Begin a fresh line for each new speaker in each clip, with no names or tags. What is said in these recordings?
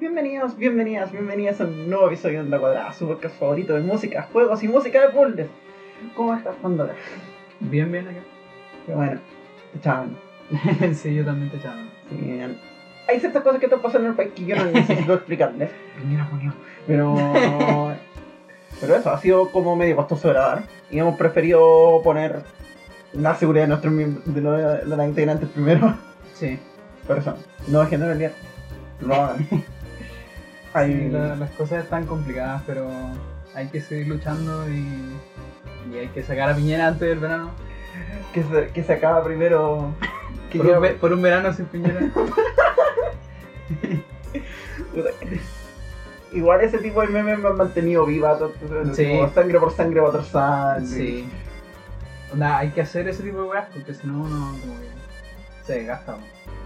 bienvenidos, bienvenidas, bienvenidas a un nuevo episodio de Onda Cuadrada, su podcast favorito de música, juegos y música de puzzles. ¿Cómo estás, Pandora?
Bien, bien acá.
Qué bueno, te echaban.
sí, yo también te echaba.
Sí, bien. Hay ciertas cosas que están pasando en el país que yo no necesito explicarles. Pero. Pero eso, ha sido como medio costoso grabar. Y hemos preferido poner la seguridad de nuestros de los, de los integrantes primero.
Sí.
Por eso, no dejen de pelear. Lo hagan. Hay-
Sí, la- las cosas están complicadas, pero hay que seguir luchando y, y hay que sacar a Piñera antes del verano.
que, se, que se acaba primero. Que
Por un, ve- por un verano sin Piñera.
Igual ese tipo de memes me han mantenido viva. todo- todo-
Sí.
como sangre por sangre, water sangre.
sí. Onda, hay que hacer ese tipo de weas porque si no, uno como que se desgasta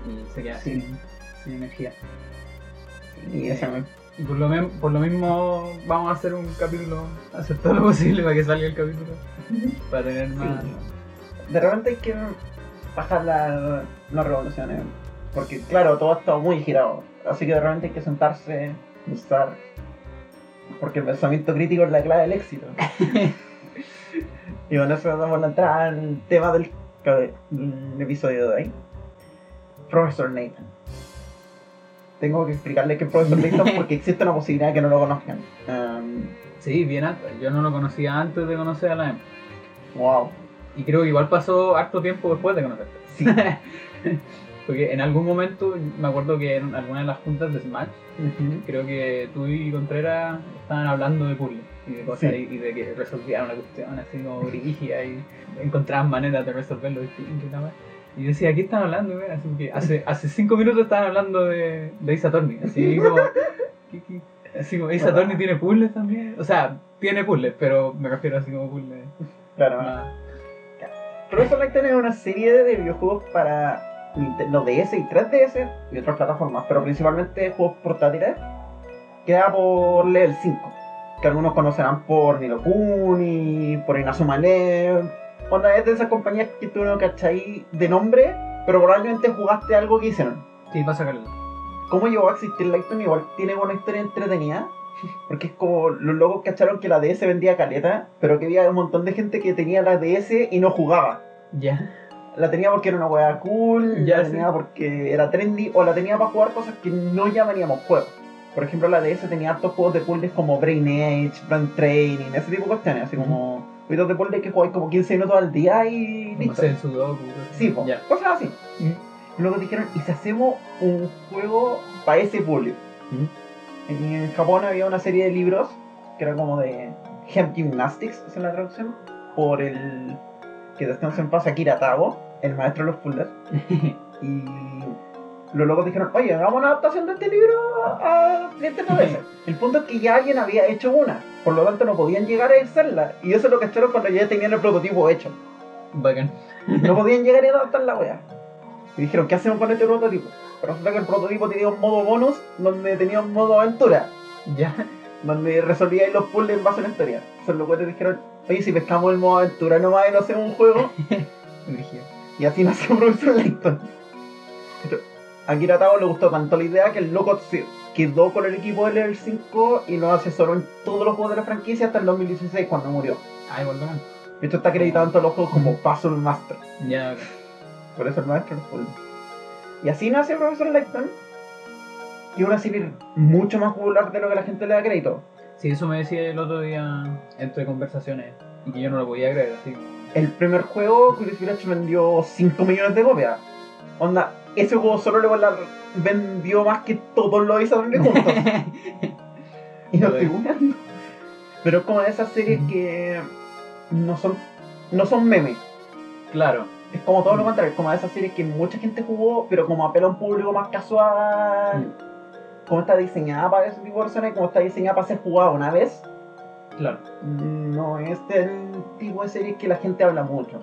y se queda
Sí.
sin, sin energía.
Y
por lo, mem- por lo mismo vamos a hacer un capítulo, hacer todo lo posible para que salga el capítulo. Para tener más...
De repente hay que bajar la- las revoluciones. Porque, claro, todo ha estado muy girado. Así que de repente hay que sentarse, buscar. Porque el pensamiento crítico es la clave del éxito. y con eso damos la entrada al tema del, del episodio de hoy. Profesor Nathan. Tengo que explicarle que es Profesor Nathan porque existe una posibilidad de que no lo conozcan. Um,
Sí, bien antes. Yo no lo conocía antes de conocer a la M.
wow.
Y creo que igual pasó harto tiempo después de conocerte.
Sí.
Porque en algún momento, me acuerdo que en alguna de las juntas de Smash,
Ujú.
creo que tú y Contreras estaban hablando de puzzles y de cosas
Sí.
y, y de que resolvían una cuestión así como brígida y encontraban maneras de resolverlo distinto y nada más. Y yo decía, ¿qué están hablando? Así que hace, hace cinco minutos estaban hablando de, de Ace Attorney, así como... ¿qué- qué? Así como Ace Attorney tiene puzzles también. O sea, tiene puzzles, pero me refiero así como puzzles.
Claro.
más-
Professor Layton es una serie de videojuegos para Nintendo DS y 3DS y otras plataformas, pero principalmente juegos portátiles, queda por Level 5, que algunos conocerán por Nilo Kuni, por Inazuma Eleven, onda es de esas compañías que tú no cachai de nombre, pero probablemente jugaste algo que hicieron.
Sí, pasa caleta.
¿Cómo llegó a existir Layton? Igual tiene una historia entretenida. Porque es como los locos cacharon que la DS vendía caleta, pero que había un montón de gente que tenía la DS y no jugaba.
Ya.
La tenía porque era una weá cool,
Ya,
la
sí.
tenía porque era trendy, o la tenía para jugar cosas que no llamaríamos juegos. Por ejemplo, la DS tenía hartos juegos de puzzles como Brain Age, Brain Training, ese tipo de cuestiones, así como juegos de que jugáis como 15 minutos al día y listo.
hacer el sudoku.
Sí, po,
Ya.
cosas así. Y luego dijeron, ¿y si hacemos un juego para ese puzzle? En, en Japón había una serie de libros que era como de Hemp Gymnastics, es la traducción, por el que descansa en paz Akira Tago, el maestro de los puzzles. Y los locos dijeron, oye, hagamos una adaptación de este libro a Nintendo DS. El punto es que ya alguien había hecho una, por lo tanto no podían llegar a hacerla. Y eso es lo que echaron cuando ya tenían el prototipo hecho.
Bacán.
No podían llegar a adaptar la wea. Y dijeron, ¿qué hacemos con este prototipo? Pero resulta que el prototipo tenía un modo bonus donde tenía un modo aventura,
Ya.
donde resolvíais los puzzles en base a una historia. Entonces los weones dijeron, oye, si pescamos el modo aventura nomás y no hacemos un juego, y así nació Profesor Layton. Esto, A Akira Tago le gustó tanto la idea que el loco se quedó con el equipo de Level 5 y lo asesoró en todos los juegos de la franquicia hasta el 2016 cuando murió.
Ah, igual bacán.
De hecho está acreditado en todos los juegos como Puzzle Master.
Ya, bacán.
Por eso el maestro los puzzles. Y así nace Profesor Layton. Y es una serie mucho más popular de lo que la gente le da crédito.
Sí, eso me decía el otro día entre conversaciones y que yo no lo podía creer, así.
El primer juego, Curious Village, vendió 5 millones de copias. Onda, ese juego solo le la- vendió más que todos los Attorney juntos. y no estoy jugando. Pero es como de esas series que no son, no son memes.
Claro.
Es como todo lo contrario, es como de esas series que mucha gente jugó, pero como apela a un público más casual. Como está diseñada para ese tipo de personas y como está diseñada para ser jugada una vez.
Claro.
No es el tipo de serie que la gente habla mucho.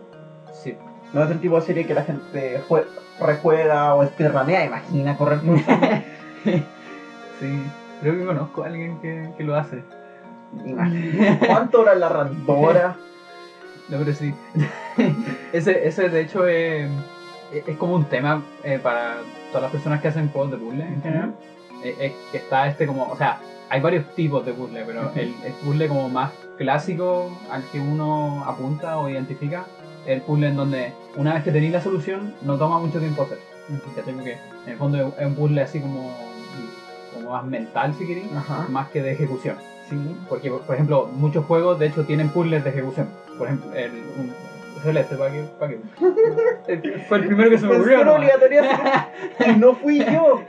Sí.
No es el tipo de serie que la gente jue- rejuega o speedrunea, imagina correr por.
Sí. Creo que conozco a alguien que, que lo hace.
Imagina. ¿Cuánto hora la randora?
No, pero sí. ese, ese de hecho es, es como un tema eh, para todas las personas que hacen juegos de puzzle en general. eh, eh, está este como, o sea, hay varios tipos de puzzle, pero el, el puzzle como más clásico al que uno apunta o identifica el puzzle en donde una vez que tenéis la solución no toma mucho tiempo hacer. ¿cachai? Porque en el fondo es- un puzzle así como, como más mental si queréis,
Ajá.
más que de ejecución.
Sí.
Porque, por ejemplo, muchos juegos de hecho tienen puzzles de ejecución. Por ejemplo, el un, Celeste, ¿para qué? ¿Para qué? Fue el primero que se me ocurrió.
Obligatoria. y no fui yo.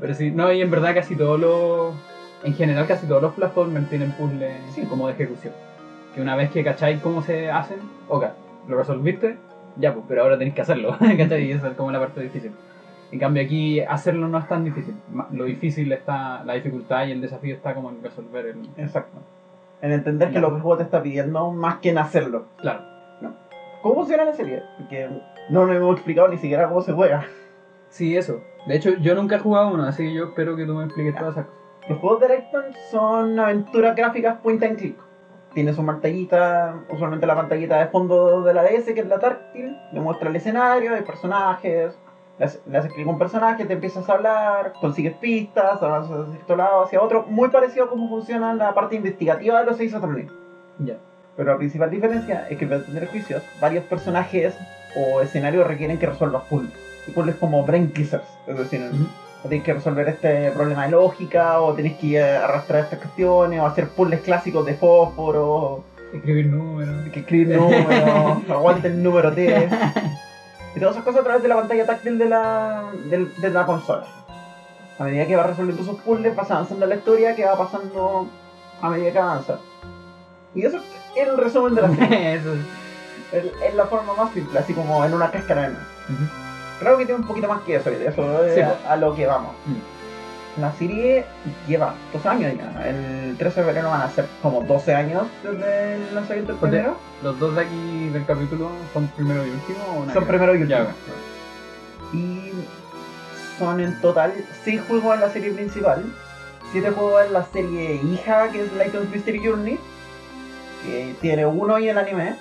Pero sí, no, y en verdad casi todos los. En general, casi todos los platformers tienen puzzles
Sí.
como de ejecución. Que una vez que cacháis cómo se hacen, ok, lo resolviste, ya pues, pero ahora tenéis que hacerlo, ¿cachai? Y esa es como la parte difícil. En cambio, aquí hacerlo no es tan difícil. Lo difícil está, la dificultad y el desafío está como en resolver el.
Exacto. En entender que lo que el juego te está pidiendo más que en hacerlo.
Claro.
¿Cómo funciona la serie? Porque no nos hemos explicado ni siquiera cómo se juega.
Sí, eso. De hecho, yo nunca he jugado uno, así que yo espero que tú me expliques todas esas cosas.
Los juegos de Layton son aventuras gráficas point and click. Tiene su pantallita, usualmente la pantallita de fondo de la DS, que es la táctil, le muestra el escenario, hay personajes, le haces, clic a un personaje, te empiezas a hablar, consigues pistas, avanzas de cierto lado hacia otro, muy parecido a cómo funciona la parte investigativa de los seis Attorney.
Ya.
Pero la principal diferencia es que para tener juicios, varios personajes o escenarios requieren que resuelvas puzzles. Y puzzles como brain teasers, es decir, tenés que resolver este problema de lógica, o tenés que arrastrar estas cuestiones, o hacer puzzles clásicos de fósforo,
Escribir números.
que escribir números, aguante el número T. Y todas esas cosas a través de la pantalla táctil de la, del- de la consola. A medida que vas resolviendo esos puzzles, vas avanzando la historia, que va pasando a medida que avanzas. Y eso es el resumen de la serie.
Eso es.
es, la forma más simple, así como en una cáscara de nuez. Claro que tiene un poquito más que eso, eso es
Sí,
a, lo que vamos.
Mm.
La serie lleva dos años ya. El 13 de febrero van a ser como 12 años desde el lanzamiento del primero.
Los dos de aquí del capítulo son primero y último o
Son primero y último.
Ya.
Y son en total 6 juegos en la serie principal, 7 juegos en la serie hija, que es Lighthouse Mystery Journey, que tiene uno y el anime,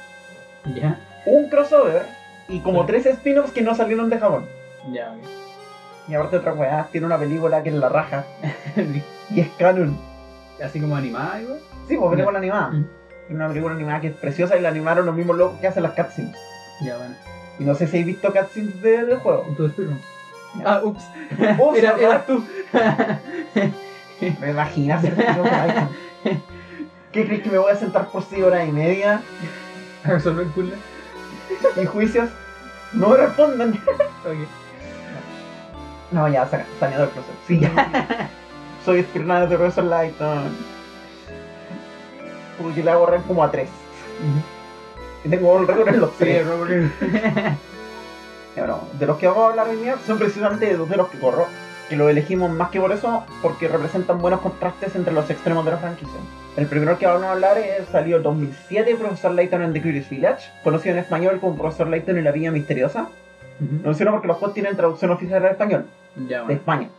Ya,
un crossover y como
Sí.
3 spin-offs que no salieron de Japón.
ya, ok.
Y aparte otra weá, tiene una película que es la raja y es canon.
Así como animada, igual.
Sí, pues película animada.
Mm.
Una película animada que es preciosa y la animaron los mismos locos que hacen las cutscenes.
Ya, bueno.
Y no sé si habéis visto cutscenes de- del juego.
Tu speedrun.
Ya.
Ah, ups.
Oh,
Era, tú.
¿Me imaginas el? ¿Qué crees que me voy a sentar por 6 horas y media?
A resolver.
¿Y juicios? No respondan.
Ok.
No, ya, saca- del proceso. Sí, ya. Soy speedrunner de Professor Lighton. Porque le hago rank como a 3. Y tengo el récord en los
Sí,
3.
Robert.
Bueno, de los que vamos a hablar hoy día son precisamente dos de los que corro. Que los elegimos más que por eso, porque representan buenos contrastes entre los extremos de la franquicia. El primero que vamos a hablar es, salió en 2007, Profesor Layton en The Curious Village, conocido en español como Profesor Layton en la Villa Misteriosa. Lo menciono porque los juegos tienen traducción oficial al español,
Ya,
de. España.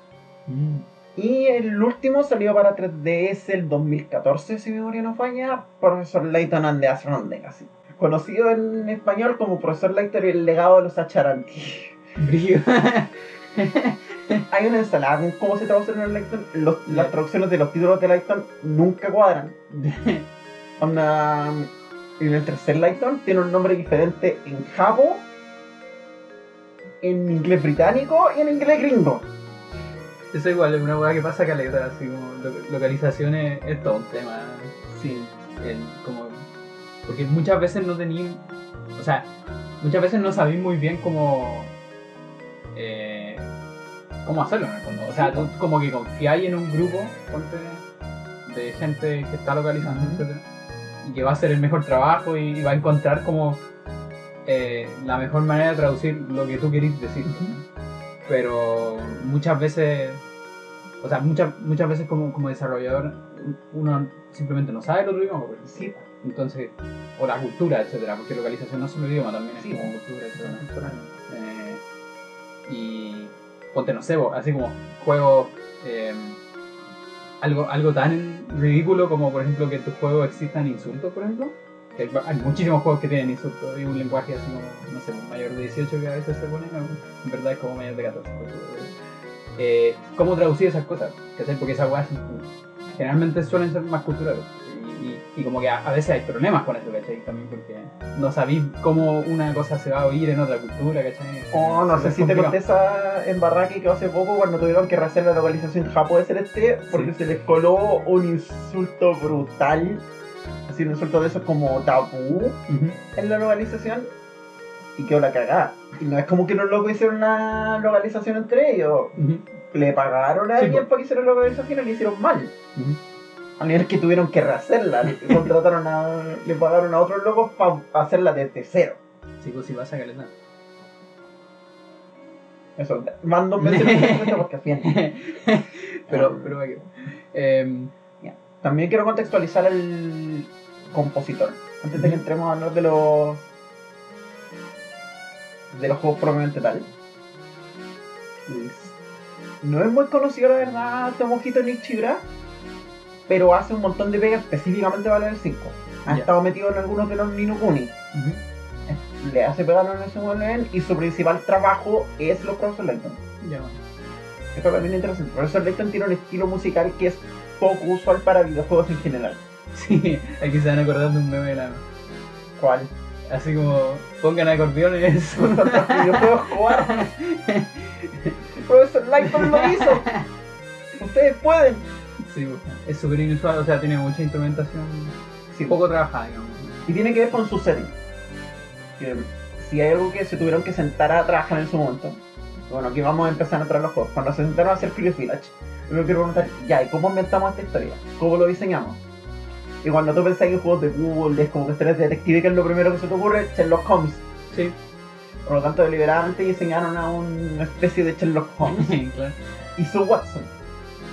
Mm.
Y el último salió para 3DS el 2014, si mi memoria no falla, Profesor Layton and the Astronaut Legacy. Conocido en español como Profesor Layton y el legado de los Acharanti. Hay una ensalada con cómo se traducen en Layton. Los-. Las traducciones de los títulos de Layton nunca cuadran. En el tercer Layton tiene un nombre diferente en jabo, en inglés británico y en inglés gringo.
Eso igual es una hueá que pasa caleta, así como lo- localizaciones es todo un tema.
Sí.
el- como, porque muchas veces no tenían, o sea, muchas veces no sabéis muy bien cómo, eh, cómo hacerlo en el fondo. O sea, tú como que confiáis en un grupo ponte, de gente que está localizando,
Ujú.
etcétera, y que va a hacer el mejor trabajo y, va a encontrar como eh, la mejor manera de traducir lo que tú querís decir. Pero muchas veces, o sea, muchas, muchas veces como, como desarrollador uno simplemente no sabe el otro idioma.
Sí,
entonces, o la cultura, etcétera, porque localización no es solo idioma, también es
Sí.
como cultura, etcétera. Eh, y ponte, no sé, así como juegos, eh, algo, algo tan ridículo como por ejemplo que en tus juegos existan insultos, por ejemplo. Que hay, muchísimos juegos que tienen insultos y un lenguaje así como, no sé, mayor de 18 que a veces se pone, ¿no? en verdad es como mayor de 14. pues, eh, cómo traducir esas cosas, ¿cachai? Porque esas weas generalmente suelen ser más culturales. Y, como que a, a veces hay problemas con eso, ¿cachai? También porque no sabéis cómo una cosa se va a oír en otra cultura, ¿cachai?
Oh, no sé si te conté esa embarraque que hace poco cuando tuvieron que rehacer la localización japonés celeste porque
Sí.
se les coló un insulto brutal. Así un insulto de esos como tabú en la localización y quedó la cagada. Y no es como que los locos hicieron una localización entre ellos. Le pagaron a
Sí,
alguien
po.
para que hiciera la localización y le hicieron mal. A nivel que tuvieron que rehacerla. Le contrataron a. le pagaron a otros locos para hacerla desde cero.
Sí, pues sí pasa, caleta.
Eso, van dos veces este podcast, bien.
pero, pero, ¿para qué? Em,
También quiero contextualizar al compositor. Antes de que entremos a hablar de los. de los juegos propiamente tal. No es muy conocido, la verdad, Tomohito Nichibura. Pero hace un montón de pegas específicamente para el 5. Ha estado metido en algunos de los Ninokuni.
ujú.
Le hace pegar en ese nivel y su principal trabajo es los Professor Layton.
Ya.
Esto también es interesante. Professor Layton tiene un estilo musical que es poco usual para videojuegos en general.
Sí, aquí se van a acordar de un meme de la.
¿Cuál?
Así como pongan acordeones.
Tantos videojuegos jugar. Professor Layton lo hizo. Ustedes pueden.
Sí, es súper inusual, o sea, tiene mucha instrumentación
Sí,
poco trabajada, digamos.
Y tiene que ver con su setting. Que si hay algo que se tuvieron que sentar a trabajar en su momento. Bueno, aquí vamos a empezar a entrar en los juegos. Cuando se sentaron a hacer Curious Village, yo me quiero preguntar, ya, ¿y cómo inventamos esta historia? ¿Cómo lo diseñamos? Y cuando tú pensás en juegos de Google, es como que eres detective, que es lo primero que se te ocurre, Sherlock Holmes.
Sí,
Por lo tanto, deliberadamente diseñaron a una especie de Sherlock Holmes
claro.
y su Watson.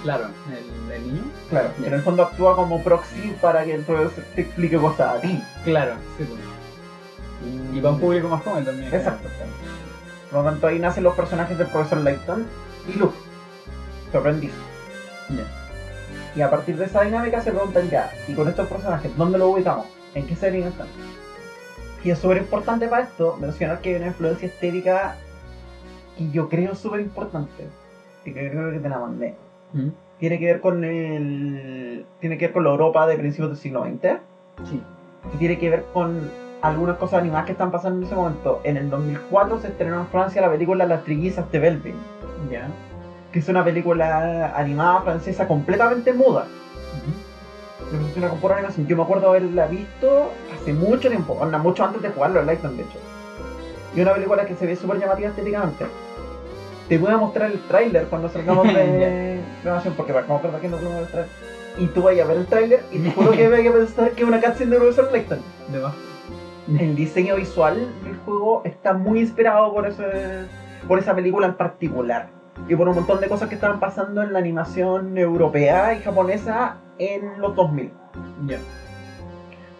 Claro, el, el niño.
Claro, que en el fondo actúa como proxy para que el profesor te explique cosas a ti.
Claro, sí, pues. Y para un público más joven también.
Exacto. Por lo tanto, ahí nacen los personajes del profesor Layton y Luke, su aprendiz.
Ya.
Y a partir de esa dinámica se preguntan ya, y con estos personajes, ¿dónde los ubicamos? ¿En qué serie están? Y es súper importante para esto mencionar que hay una influencia estética que yo creo súper importante. Y que creo que te la mandé. Tiene que ver con el. Tiene que ver con la Europa de principios del siglo XX.
Sí.
y tiene que ver con algunas cosas animadas que están pasando en ese momento. En el 2004 se estrenó en Francia la película Las Trillizas de Belvin,
Ya.
que es una película animada francesa completamente muda. Con pura animación. Yo me acuerdo haberla visto hace mucho tiempo, mucho antes de jugarlo en Lighton, de hecho. Y una película que se ve súper llamativa estéticamente. Te voy a mostrar el tráiler cuando salgamos de grabación, porque para como que no podemos mostrar. Y tú vayas a ver el tráiler y te juro que vaya a pensar que es una cutscene de Professor Layton.
De más.
el diseño visual del juego está muy inspirado por ese por esa película en particular y por un montón de cosas que estaban pasando en la animación europea y japonesa en los 2000
Ya.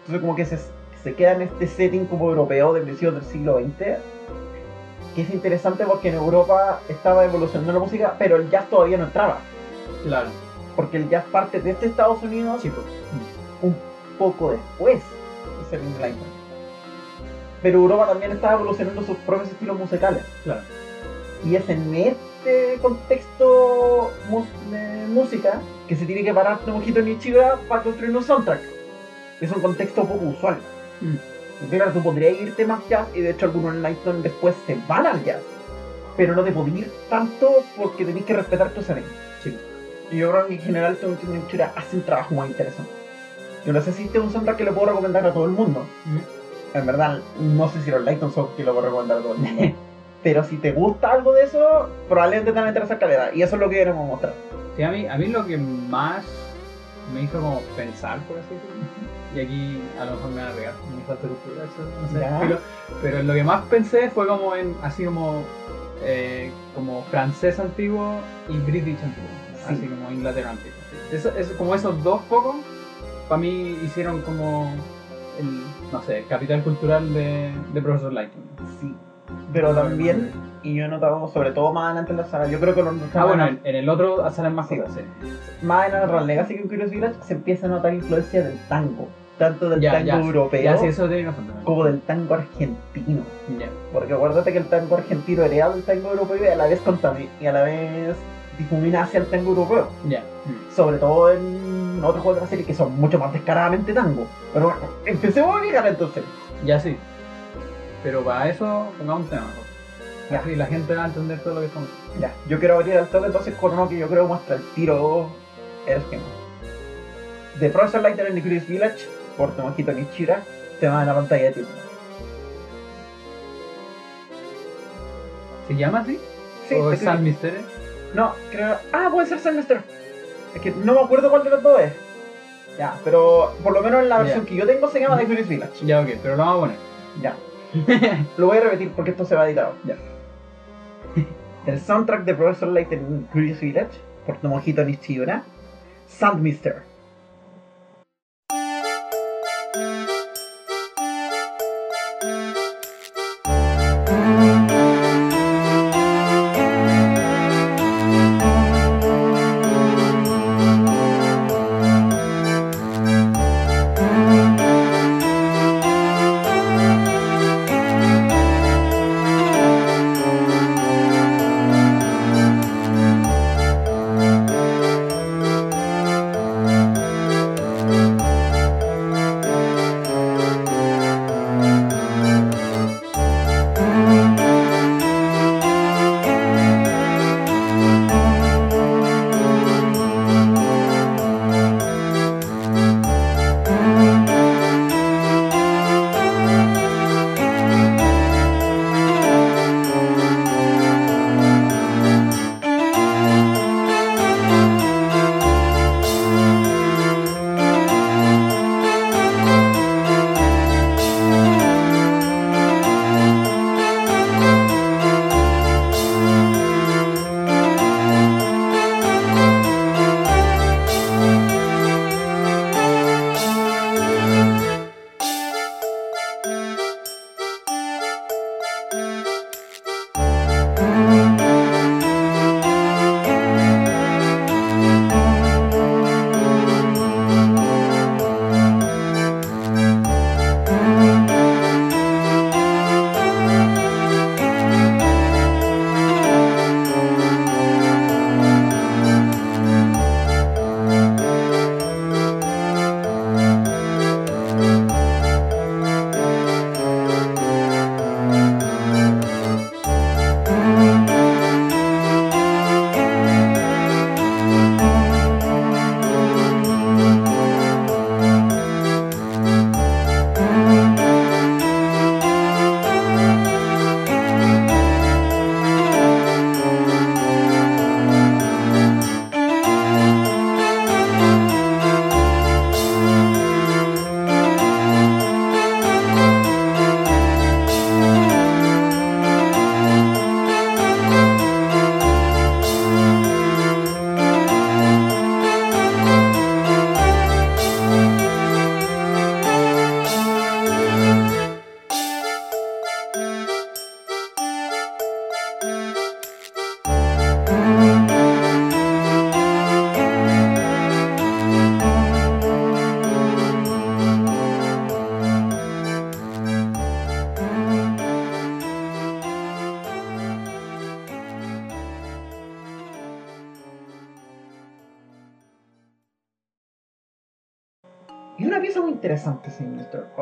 entonces como que se, se queda en este setting como europeo de principios del siglo XX que es interesante porque en Europa estaba evolucionando la música pero el jazz todavía no entraba
Claro.
porque el jazz parte de este Estados Unidos
Sí, pues.
un poco después de ser. Pero Europa también estaba evolucionando sus propios estilos musicales.
Claro.
Y es en este contexto de música que se tiene que parar Tomohito Nichibura para construir un soundtrack. Es un contexto poco usual.
Mm.
Claro, tú podrías irte más jazz y de hecho algunos Lighton después se van al jazz. Pero no te podías ir tanto porque tenés que respetar tu setting.
Sí.
Y yo creo que en general Tomohito Nichibura hace un trabajo muy interesante. Yo no sé si este es un soundtrack que le puedo recomendar a todo el mundo.
Ujú.
En verdad, no sé si los Lighton son que lo puedo recomendar a todo el mundo. Pero si te gusta algo de eso, probablemente te van a interesar calidad. Y eso es lo que queremos mostrar.
Sí, a mí, a mí lo que más me hizo como pensar, por así decirlo, y aquí a lo mejor me van a regar, me falta cultura, eso, no sé, pero, pero lo que más pensé fue como en, así como, eh, como francés antiguo y british antiguo,
Sí.
así como Inglaterra antiguo. Eso, eso- como esos dos focos, para mí hicieron como, el, no sé, el capital cultural de, de Profesor Lighton.
Sí. Pero también, y yo he notado, sobre todo más adelante en la saga, yo creo que los
Ah, bueno, en, en el otro salen más
Sí.
cosas, sí.
más en el Legacy que en Curious Village se empieza a notar influencia del tango. Tanto del
Ya,
tango
ya,
europeo
Ya, sí, eso tiene razón también.
como del tango argentino. Porque acuérdate que el tango argentino hereda del tango europeo y a la vez contami- y a la vez difumina hacia el tango europeo.
Ya.
Sobre todo en otros juegos de la serie que son mucho más descaradamente tango. Pero bueno, empecemos a llegar entonces.
Ya sí. Pero para eso pongamos un tema.
Ya.
Así la gente va a entender todo lo que estamos
Ya, yo quiero abrir el toque entonces con uno que yo creo muestra el tiro el esquema. The Professor Lighter in the Curious Village, por Tomohito Nichira, tema de la pantalla de título.
¿Se llama así?
Sí,
¿O es
creo-
Sun Mystery?
No, creo. Ah, puede ser Semester. Es que no me acuerdo cuál de los dos es. Ya, pero por lo menos en la versión que yo tengo se llama The Village.
Ya, ok, pero lo vamos a poner.
Ya. Lo voy a repetir porque esto se va editado.
Ya.
El soundtrack de Professor Lighter in Curious Village, por Tomohito Nichira, Sandmister.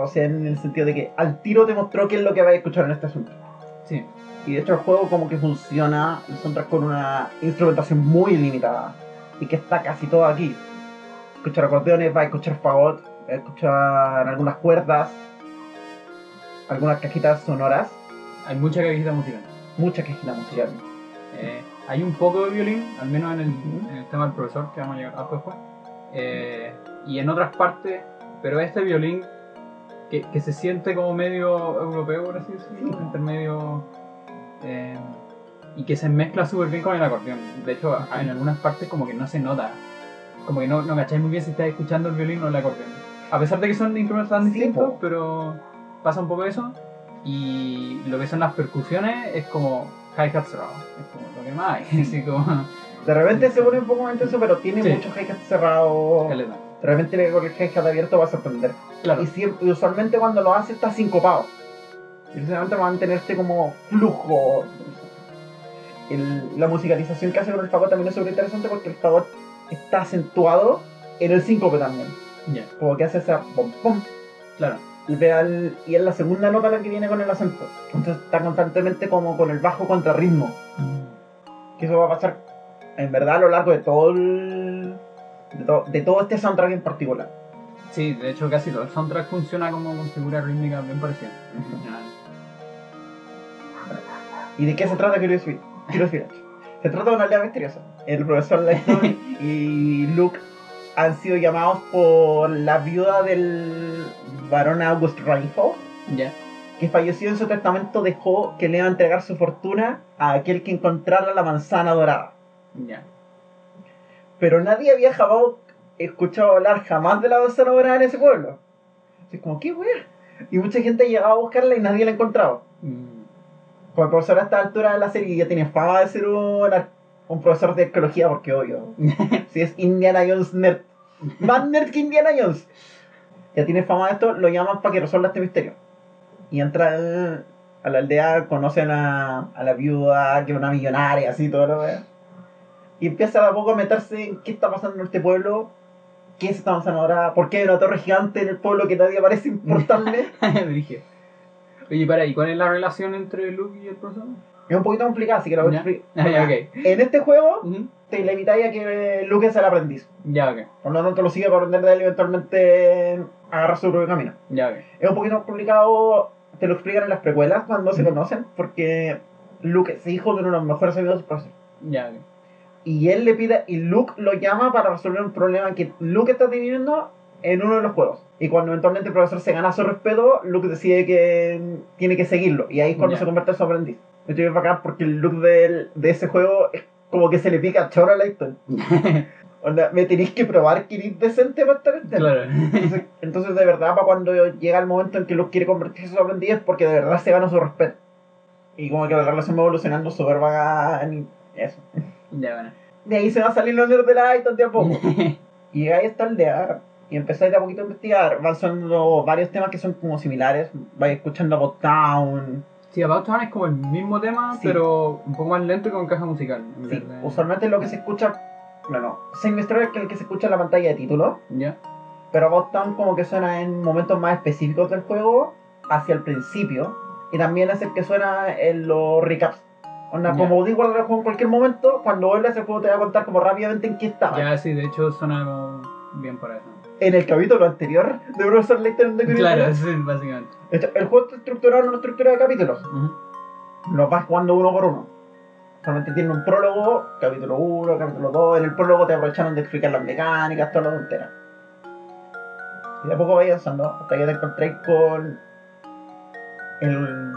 O sea, en el sentido de que al tiro te mostró qué es lo que vais a escuchar en este asunto.
Sí.
Y de hecho el juego como que funciona el soundtrack con una instrumentación muy limitada. Y que está casi todo aquí. Escuchar acordeones, va a escuchar fagot, va a escuchar algunas cuerdas, algunas cajitas sonoras,
Hay mucha cajita musical.
mucha cajita musical.
Eh, hay un poco de violín, al menos en el,
Ujú.
en el tema del profesor, que vamos a llegar a después. Eh, y en otras partes, pero este violín que, que se siente como medio europeo, por así decirlo,
Sí.
intermedio. eh, y que se mezcla súper bien con el acordeón. De hecho, en algunas partes como que no se nota. Como que no, no cacháis muy bien si estáis escuchando el violín o el acordeón. A pesar de que son instrumentos tan distintos, pero pasa un poco eso. Y lo que son las percusiones es como hi-hat cerrado. Es como lo que más hay. Así como.
De repente se pone un poco más intenso, pero tiene
Sí.
muchos hi-hats cerrados. De repente con el hi-hat abierto va a sorprender.
Claro.
Y, siempre, usualmente cuando lo hace está sincopado. Y precisamente va a mantenerte como flujo. el- la musicalización que hace con el fagot también es súper interesante porque el fagot está acentuado en el síncope también.
Ya,
Como que hace esa pom pom
claro.
al- y es la segunda nota la que viene con el acento. Entonces está constantemente como con el bajo contrarritmo. Que eso va a pasar en verdad a lo largo de todo el. De, to- de todo este soundtrack en particular.
Sí, de hecho casi todo el soundtrack funciona como con figuras rítmicas bien parecidas.
¿Y de qué se trata Village? Se trata de una aldea misteriosa. El profesor Layton y Luke han sido llamados por la viuda del varón August Reinhold,
Ya,
que falleció en su testamento dejó que le iba a entregar su fortuna a aquel que encontrara la manzana dorada.
ya.
Pero nadie había jamás escuchado hablar jamás de la manzana dorada en ese pueblo. Así como, ¿qué wea? Y mucha gente llegaba a buscarla y nadie la encontraba.
Mm,
Como el profesor a esta altura de la serie ya tiene fama de ser un, un profesor de arqueología, porque obvio, si es Indiana Jones nerd, más nerd que Indiana Jones. Ya tiene fama de esto, lo llaman para que resuelva este misterio. Y entra a la aldea, conocen a, a la viuda, que es una millonaria, así todo lo que Y empieza a poco a meterse en qué está pasando en este pueblo, qué es esta manzana dorada, por qué hay una torre gigante en el pueblo que nadie parece importarle.
Dije. Oye, para, ¿y cuál es la relación entre Luke y el profesor?
es un poquito complicado, así que lo voy a explicar.
Ah.
En este juego, te le evitáis a que Luke es el aprendiz.
Ya, ok.
Por lo tanto, lo sigue para aprender de él y eventualmente agarrar su propio camino.
Ya, ok.
Es un poquito complicado, te lo explican en las precuelas cuando se conocen, porque Luke es hijo de uno de los mejores amigos del profesor.
Ya, ok.
Y él le pide, y Luke lo llama para resolver un problema que Luke está teniendo en uno de los juegos. Y cuando eventualmente el profesor se gana su respeto, Luke decide que tiene que seguirlo. Y ahí es cuando se convierte en su aprendiz. De hecho, es bacán porque el Luke del- de ese juego es como que se le pica choro a Layton. Onda, me tenéis que probar que eres decente para estar en
claro.
Entonces, entonces, de verdad, para cuando llega el momento en que Luke quiere convertirse en su aprendiz es porque de verdad se gana su respeto. Y como que la relación va evolucionando súper bacán y eso.
Ya, bueno.
De ahí se van a salir los nerds de la Aiton de a poco. y llegáis a esta aldea y empezáis de a poquito a investigar. Van sonando varios temas que son como similares. Vais escuchando About Town.
Sí, About Town es como el mismo tema,
Sí.
pero un poco más lento y con caja musical.
Sí,
de-
usualmente lo que se escucha. No, no. Same Story es el que se escucha en la pantalla de título.
Ya.
Pero About Town como que suena en momentos más específicos del juego, hacia el principio, y también es el que suena en los recaps. Onda,
Ya.
como digo el juego en cualquier momento, cuando vuelves el juego te va a contar como rápidamente en qué estaba.
Ya, sí, de hecho suena como bien por eso.
En el capítulo anterior de Professor Layton de
Claro, sí, básicamente.
el juego está estructurado en una estructura de capítulos.
Ujú.
Los vas jugando uno por uno. Solamente tiene un prólogo, capítulo 1, capítulo 2. En el prólogo te aprovecharon de explicar las mecánicas, toda la tontera. Y de a poco vais avanzando hasta que te encontréis con el,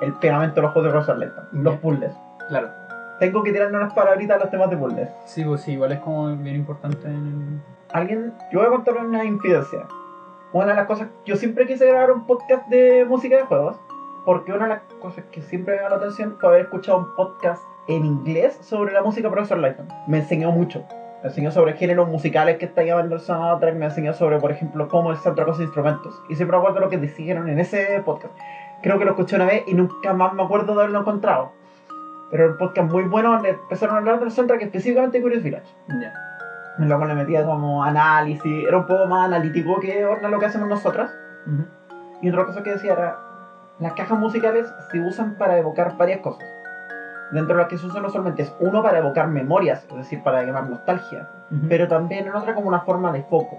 el pegamento de los juegos de Profesor Layton, los
Ya.
puzzles.
Claro.
Tengo que tirarle unas palabritas a los temas de puzzles.
Sí, pues sí, igual es como bien importante en
Alguien, yo voy a contar una infidencia. Una de las cosas, yo siempre quise grabar un podcast de música de juegos, porque una de las cosas que siempre me llamó la atención fue haber escuchado un podcast en inglés sobre la música de Professor Layton. Me enseñó mucho. Me enseñó sobre géneros musicales que está llamando el soundtrack, me enseñó sobre, por ejemplo, cómo el soundtrack usa instrumentos. Y siempre me acuerdo lo que dijeron en ese podcast. Creo que lo escuché una vez y nunca más me acuerdo de haberlo encontrado. Pero un podcast muy bueno donde empezaron a hablar del soundtrack específicamente de Curious Village.
Ya.
Luego le metía como análisis, era un poco más analítico que ahora lo que hacemos nosotras.
Ujú.
Y otra cosa que decía era, las cajas musicales se usan para evocar varias cosas. Dentro de las que se usan usualmente es uno para evocar memorias, es decir, para llamar nostalgia,
Ujú.
pero también en otra como una forma de foco,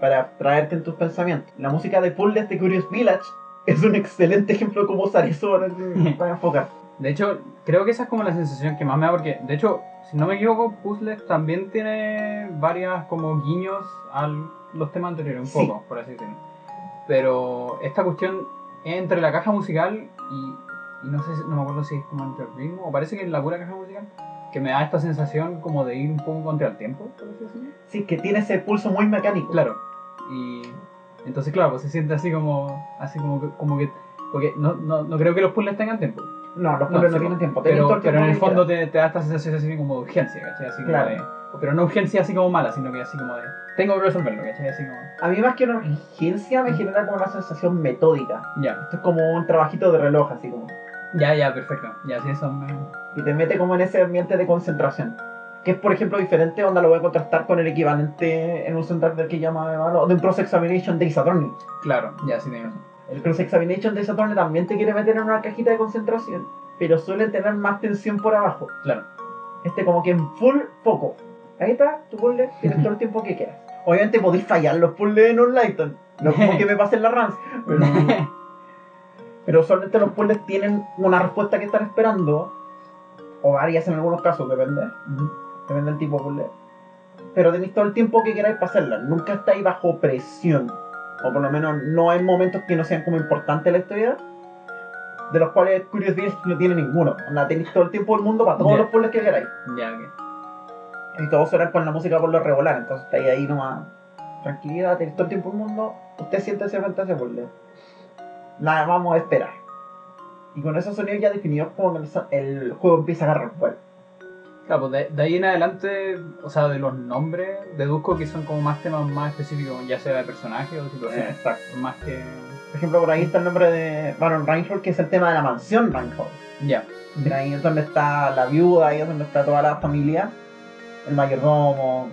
para traerte en tus pensamientos. La música de puzzles de Curious Village es un excelente ejemplo de cómo usar eso para, para enfocar.
De hecho, creo que esa es como la sensación que más me da porque, de hecho, si no me equivoco, Puzzles también tiene varias como guiños a los temas anteriores, un
Sí.
poco, por así decirlo. Pero esta cuestión es entre la caja musical y, y no sé, no me acuerdo si es como entre el ritmo, o parece que es la pura caja musical, que me da esta sensación como de ir un poco contra el tiempo, por así decirlo.
Sí, que tiene ese pulso muy mecánico.
Claro. Y entonces, claro, pues se siente así como, así como que, como que porque no, no, no creo que los puzzles tengan tiempo.
No, los
No,
puzzles no,
sí,
tienen tiempo. tienen todo
Pero, pero en el
tiempo
fondo te, te da esta sensación así como de urgencia, ¿cachai? Así como de, pero no urgencia así como mala, sino que así como de, tengo que resolverlo, ¿cachai? Así como,
A mí más que una urgencia me genera como una sensación metódica.
ya,
Esto es como un trabajito de reloj, así como.
ya, ya, perfecto. Ya, sí, eso me...
y te mete como en ese ambiente de concentración. Que es, por ejemplo, diferente, onda lo voy a contrastar con el equivalente en un central del que llama de de un cross examination de Attorney.
Claro, ya sí tienes.
El cross examination de Attorney también te quiere meter en una cajita de concentración, pero suele tener más tensión por abajo.
Claro.
Este como que en full foco. Ahí está, tu puzzle, tienes todo el tiempo que quieras. Obviamente podéis fallar los puzzles en un Lighton. No como que me pasen la runs, pero... Pero solamente los puzzles tienen una respuesta que están esperando, o varias en algunos casos, depende. Depende del tipo de puzzle. Pero tenéis todo el tiempo que queráis para hacerla. Nunca estáis bajo presión. O por lo menos no hay momentos que no sean como importantes en la historia. De los cuales Curious no tiene ninguno. Onda, tenéis todo el tiempo del mundo para todos los puzzles que queráis.
Ya, ok.
Y todos suenan con la música por lo regular. Entonces estáis ahí nomás. Tranquilidad, tenéis todo el tiempo del mundo. Usted siéntese frente a ese puzzle. Nada, vamos a esperar. Y con esos sonidos ya definidos, como el, el juego empieza a agarrar vuelo.
Claro, pues de, de ahí en adelante, o sea, de los nombres, deduzco que son como más temas más específicos, ya sea de personajes o situaciones.
Exacto.
Más que.
Por ejemplo, por ahí está el nombre de Baron Reinhold, que es el tema de la mansión Reinhold.
Ya.
Que Ahí es donde está la viuda, ahí es donde está toda la familia, el mayordomo.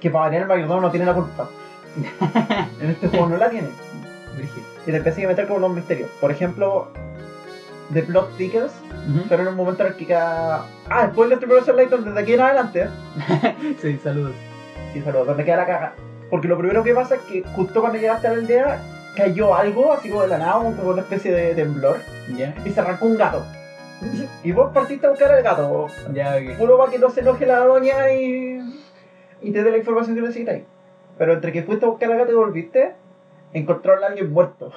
Que para variar el mayordomo no tiene la culpa. en este juego no la tiene. Y te empiezas a meter con los misterios. Por ejemplo, The Plot Thickens, pero en un momento en el que queda. Ah, después de Professor Layton, desde aquí en adelante.
Sí, saludos.
Sí, saludos, donde queda la caga. Porque lo primero que pasa es que justo cuando llegaste a la aldea, cayó algo, así como de la nada, como una especie de temblor,
Ya.
y se arrancó un gato. Y vos partiste a buscar al gato,
Ya, ok.
puro para que no se enoje la doña y, y te dé la información que necesitáis. Pero entre que fuiste a buscar al gato y volviste, encontraron a alguien muerto.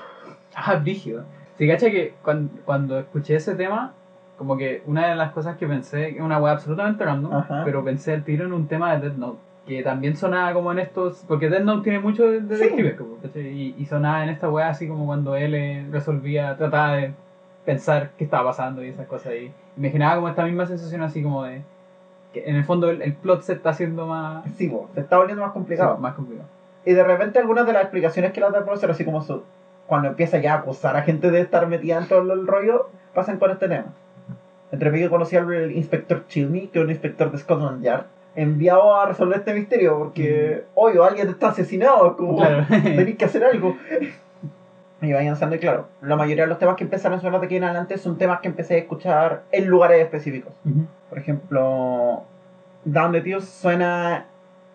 Ah, brígido. Sí, cacha que cuando, cuando escuché ese tema, como que una de las cosas que pensé, que es una wea absolutamente random,
Ajá.
pero pensé al tiro en un tema de Death Note, que también sonaba como en estos, porque Death Note tiene mucho de detectives, como, ¿cachai? y, y sonaba en esta wea así como cuando él eh, resolvía, trataba de pensar qué estaba pasando y esas cosas, y imaginaba como esta misma sensación así como de, que en el fondo el, el plot se está haciendo más,
Sí, vos, se está volviendo más complicado.
sí, más complicado.
Y de repente algunas de las explicaciones que las da el profesor, así como su, cuando empieza ya a acusar a gente de estar metida en todo el rollo, pasan con este tema. Entre que conocí al inspector Chilney, que es un inspector de Scotland Yard, enviado a resolver este misterio, porque, oye, alguien está asesinado, como,
Claro.
tenéis que hacer algo. Y vayan avanzando, y claro, la mayoría de los temas que empezaron a sonar de aquí en adelante son temas que empecé a escuchar en lugares específicos.
Ujú.
Por ejemplo, Down the Tears suena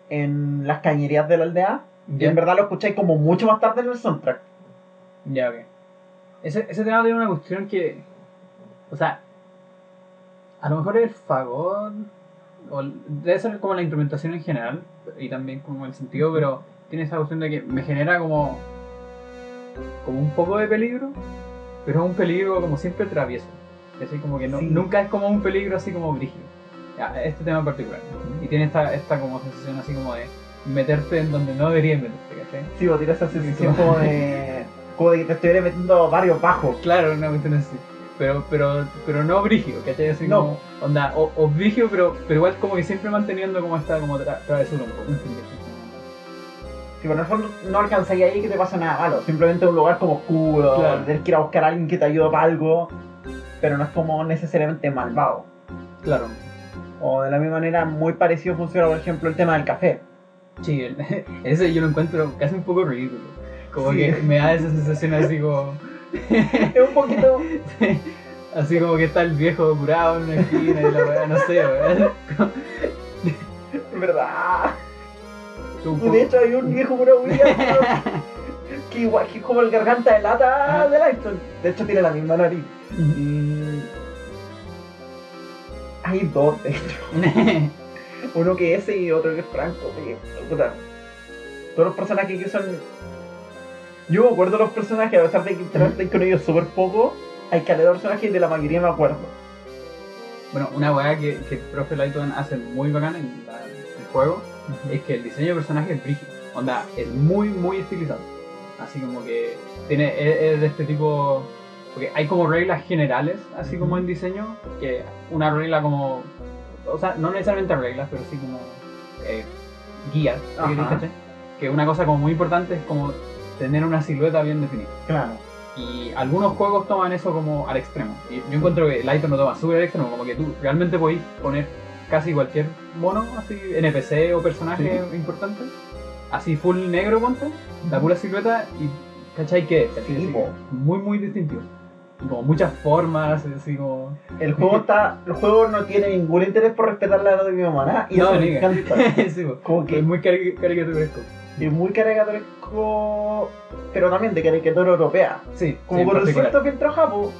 en las cañerías de la aldea, y en verdad lo escucháis como mucho más tarde en el soundtrack.
Ya, ok. Ese, ese tema tiene una cuestión que. O sea. A lo mejor el fagot. O debe ser como la instrumentación en general. Y también como el sentido, pero tiene esa cuestión de que me genera como. Como un poco de peligro. Pero es un peligro como siempre travieso. Es decir, como que no,
Sí.
nunca es como un peligro así como brígido. Ya, este tema en particular. Y tiene esta, esta como sensación así como de meterte en donde no deberías meterte, ¿cachai?
Sí, vos tiras esa sensación como de, como de que te estuviera metiendo varios bajos.
Claro, una cuestión así. Pero, pero, pero no brígido, ¿cachai? Así
No.
como, onda, o, o brígido, pero, pero igual como que siempre manteniendo como esta como tra travesura un poco.
Si por el fondo no alcanzáis ahí que te pasa nada malo, simplemente un lugar como oscuro,
Claro.
tener que ir a buscar a alguien que te ayude para algo, pero no es como necesariamente malvado.
Claro.
O de la misma manera, muy parecido funciona, por ejemplo, el tema del café.
Sí, el- ese yo lo encuentro casi un poco ridículo. Como
Sí.
que me da esa sensación así como...
Es un poquito.
así como que está el viejo curado en una esquina y la weá, no sé, weá.
Verdad. Y de hecho hay un viejo William que igual que es como el garganta de lata
Ah.
de Lighton. De hecho tiene la misma nariz. Hay dos, de hecho. Uno que es ese y otro que es Franco. Todos los personajes que son... Yo me acuerdo de los personajes, a pesar de que interactúen con ellos súper poco, hay calidad de personajes y de la mayoría me acuerdo.
Bueno, una weá que, que el profe Lighton hace muy bacana en la- el juego es que el diseño de personaje es brígido. Onda, es muy, muy estilizado. Así como que tiene, es, es de este tipo. Porque hay como reglas generales, así como en diseño, que una regla como. O sea, no necesariamente reglas, pero sí como. eh, guías. Que una cosa como muy importante es como tener una silueta bien definida.
Claro.
Y algunos juegos toman eso como al extremo. Y yo encuentro que Lighton lo toma súper al extremo, como que tú realmente podéis poner casi cualquier mono, así, NPC o personaje importante, así full negro, ponte, la pura silueta y ¿cachai que es? Así,
Sí,
así, muy, muy distintivo. Y como muchas formas, así como.
El juego está. El juego no tiene ningún interés por respetar la anatomía humana. Y
No,
eso me
ni-
encanta.
sí.
Como que
es muy cari- caricaturesco.
Es muy caricaturesco. Pero también de caricatura europea.
Sí,
Como
sí,
con el suelto bien trabajado.
Ujú.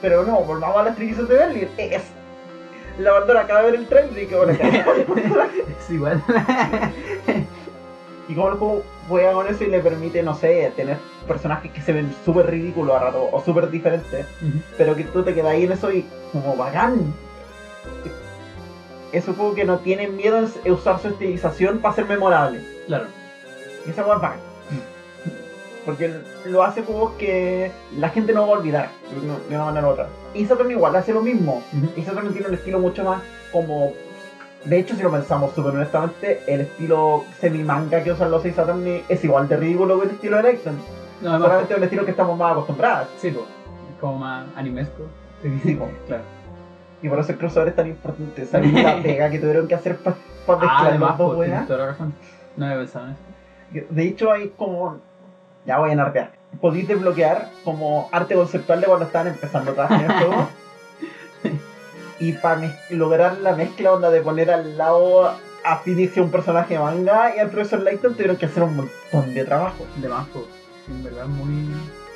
Pero no, volvamos a las trillizas de Berlín. Es. La bandera acaba de ver el trailer y que bueno,
Es igual.
Y como el juego juega con eso y le permite, no sé, tener personajes que se ven súper ridículos a rato o súper diferentes, pero que tú te quedas ahí en eso y como bacán. Es un juego que no tiene miedo en usar su estilización para ser memorable.
claro.
Y esa es bacán. Porque lo hace juegos que la gente no va a olvidar de una- manera u otra. Y Saturn igual hace lo mismo. Y Saturn tiene un estilo mucho más como. De hecho, si lo pensamos súper honestamente, el estilo semi-manga que usan los 6 Saturn es igual de ridículo que el estilo de Lightning.
No, además,
Solamente es un estilo que estamos más acostumbrados.
sí, po. Es como más animesco. Sí, claro.
Y por eso el crossover es tan importante. ¿Sabes la pega que tuvieron que hacer para
Ah,
mezclar
además,
las dos
razón. No había pensado en eso.
De hecho, hay como. Ya voy a narrar. Podéis desbloquear como arte conceptual de cuando estaban empezando a trabajar en el juego. y para lograr la mezcla onda de poner al lado a a un personaje de manga y al profesor Layton tuvieron que hacer un montón de trabajo.
De. Sí, en verdad, muy.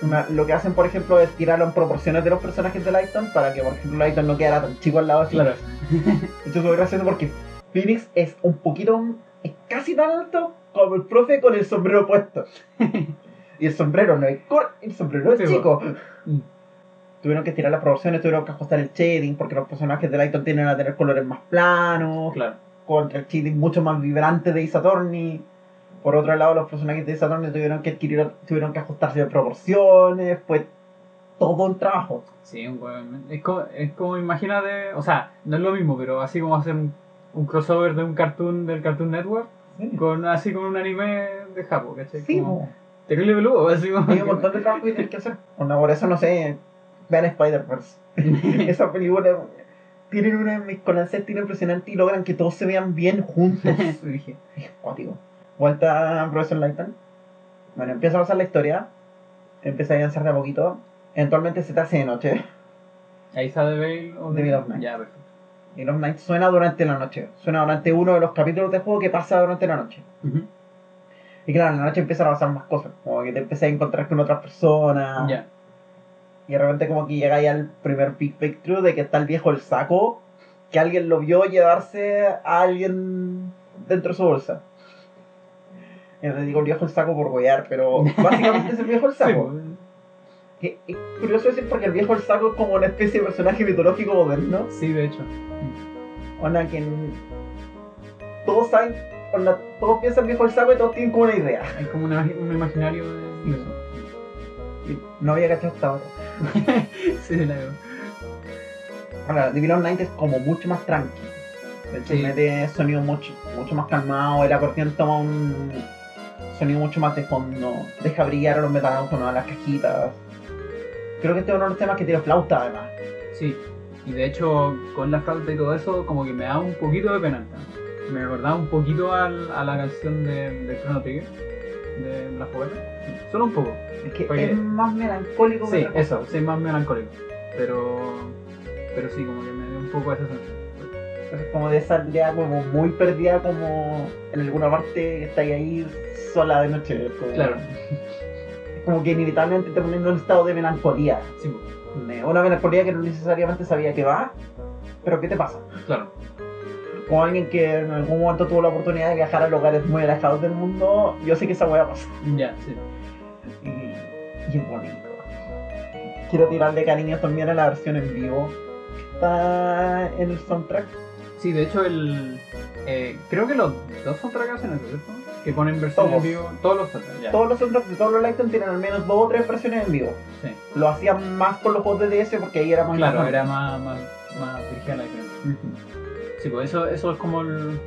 Una- lo que hacen, por ejemplo, es tirarlo en proporciones de los personajes de Layton para que, por ejemplo, Layton no quedara tan chico al lado de Phoenix.
Claro.
Esto es muy gracioso porque Phoenix es un poquito, es casi tan alto como el profe con el sombrero puesto. y el sombrero no es corto, el sombrero es
Sí,
chico. Tuvieron que tirar las proporciones, tuvieron que ajustar el shading porque los personajes de Lighton tienden a tener colores más planos,
Claro.
contra el shading mucho más vibrante de Isatorni. Por otro lado, los personajes de Isatorni tuvieron que adquirir, tuvieron que ajustarse de proporciones, fue todo un trabajo.
Sí. Es como, es como imagínate, o sea, no es lo mismo, pero así como hacer un, un crossover de un cartoon del Cartoon Network con así con un anime de Japón, ¿cachai?
Sí,
Como terrible peludo, así como.
Hay un montón de trabajo que tienes que hacer. Onda, por eso no sé, vean Spider-Verse. Esa película tienen una mezcolanza estilo impresionante y logran que todos se vean bien juntos.
Dije,
es cuático. Vuelta a Profesor Layton. Bueno, empieza a pasar la historia. Empieza a avanzar de a poquito. Eventualmente se te hace de noche.
Ahí está The Veil o
The Veil of Night.
Ya, perfecto.
Y Love Night suena durante la noche. Suena durante uno de los capítulos del juego que pasa durante la noche. Y claro, en la noche empiezan a pasar más cosas. Como que te empiezas a encontrar con otras personas.
Ya.
Y de repente como que llega ya el primer Big Breakthrough de que está el viejo el saco, que alguien lo vio llevarse a alguien dentro de su bolsa. Y le digo el viejo el saco por goyar, pero básicamente es el viejo el
Sí,
saco.
pues.
Que es curioso decir porque el viejo el saco es como una especie de personaje mitológico moderno.
Sí, de hecho.
Onda que todos saben, onda, todos piensan viejo el saco y todos tienen como una idea.
Hay como una- un imaginario de eso.
No había cachado hasta ahora.
Sí, la veo.
Ahora, The Villain Night es como mucho más tranqui. De hecho,
Sí.
mete sonido mucho, mucho más calmado. El acordeón toma un sonido mucho más de fondo. Deja brillar a los metáfonos, a las cajitas. Creo que este es uno de los temas que tiene flauta, además.
Sí. Y de hecho, con la flauta y todo eso, como que me da un poquito de pena. ¿no? Me recordaba un poquito al- a la canción de, de Chrono Trigger, de la jugueta. Solo un poco.
Es que es más melancólico
Sí, eso, sí, más melancólico. Pero, pero sí, como que me dio un poco esa sensación.
Es como de esa aldea como muy perdida, como en alguna parte que está ahí sola de noche. es como-
Claro,
Es como que inevitablemente te ponen en un estado de melancolía.
sí, pues,
De Una melancolía que no necesariamente sabía que va, pero ¿qué te pasa?
claro.
como alguien que en algún momento tuvo la oportunidad de viajar a lugares muy alejados del mundo, yo sé que esa weá pasa.
Ya, sí.
Y, y es bonito. Quiero tirarle cariño también a la versión en vivo. que Está en el soundtrack.
Sí, de hecho, el. eh, creo que los dos soundtracks hacen eso, ¿cierto? Que ponen versión en vivo. Todos los soundtracks, ya.
Todos los soundtracks de todos los Lighton tienen al menos dos o tres versiones en vivo.
Sí.
Lo hacían más con los juegos de DS porque ahí era más
Claro, era más, más, más dirigida la diferencia. Sí, pues eso, eso es como el,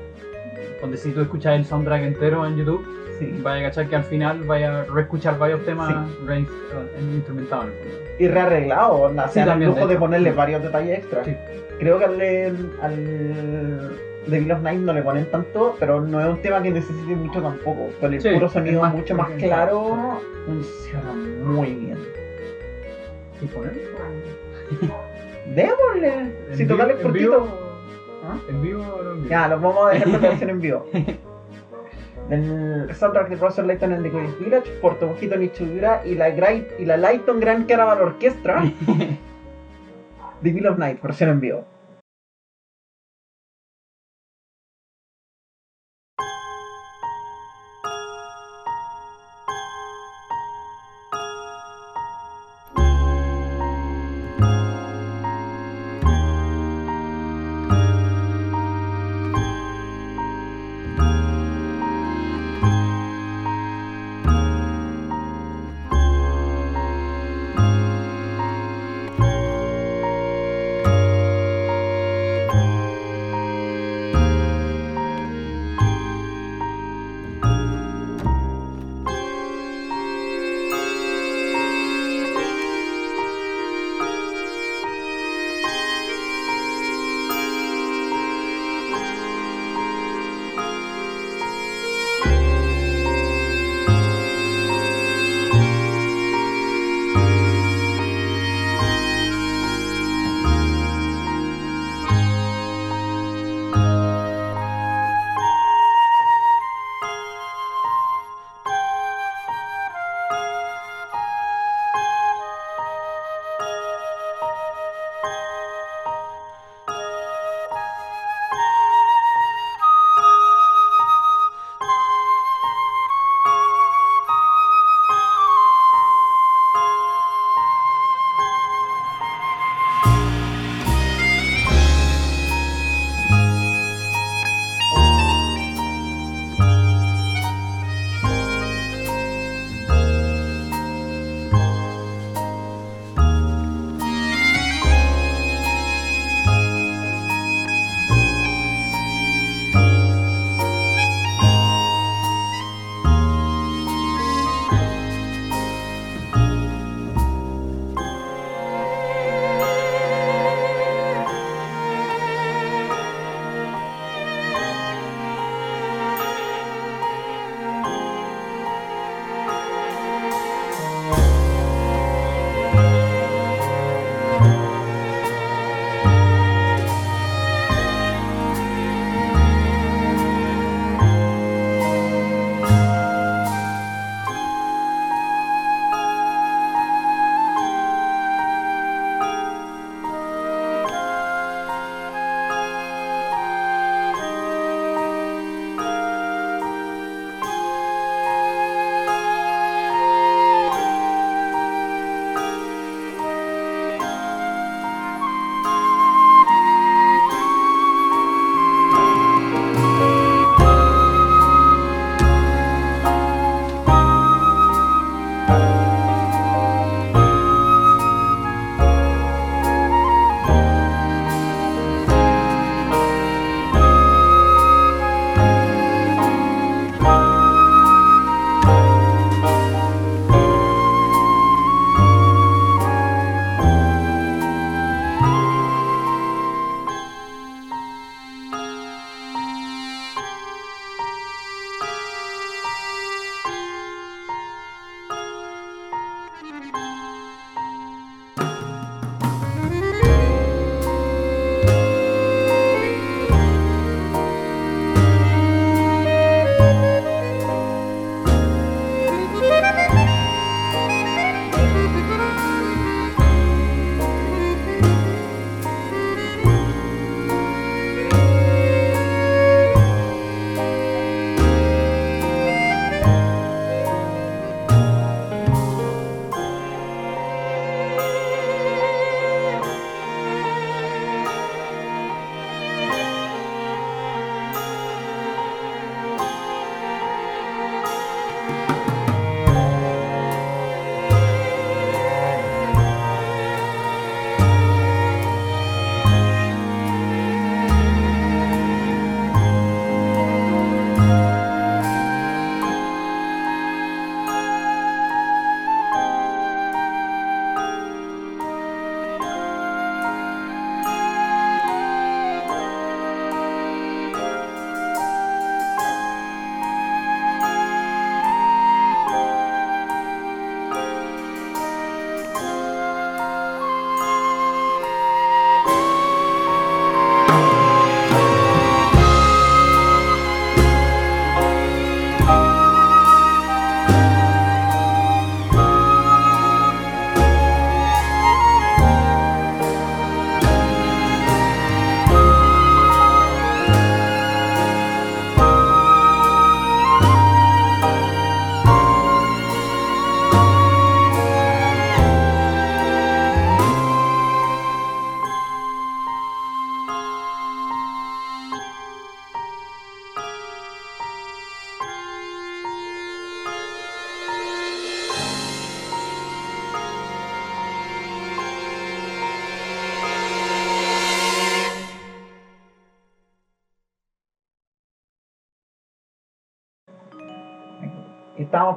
donde si tú escuchas el soundtrack entero en YouTube,
Sí.
vaya a cachar que al final vaya a reescuchar varios temas
Sí.
re- instrumentados.
Y rearreglado, onda, se
Sí,
dan el lujo
de
ponerle varios detalles extra. Creo que al, al The Bill of Night no le ponen tanto, pero no es un tema que necesite mucho tampoco. Con el
Sí,
puro sonido
más
mucho más claro, funciona muy bien.
¿Y poner?
Démosle,
¿En
si total es
en
cortito.
vivo-
¿Ah?
¿En vivo o no en vivo?
Ya, nos vamos a dejar la versión en vivo. Del soundtrack de Professor Layton en The Curious Village, por Tomohito Nichigura y la, Gra- y la Layton Grand Caravan Orchestra. The Bill of Night, versión en vivo.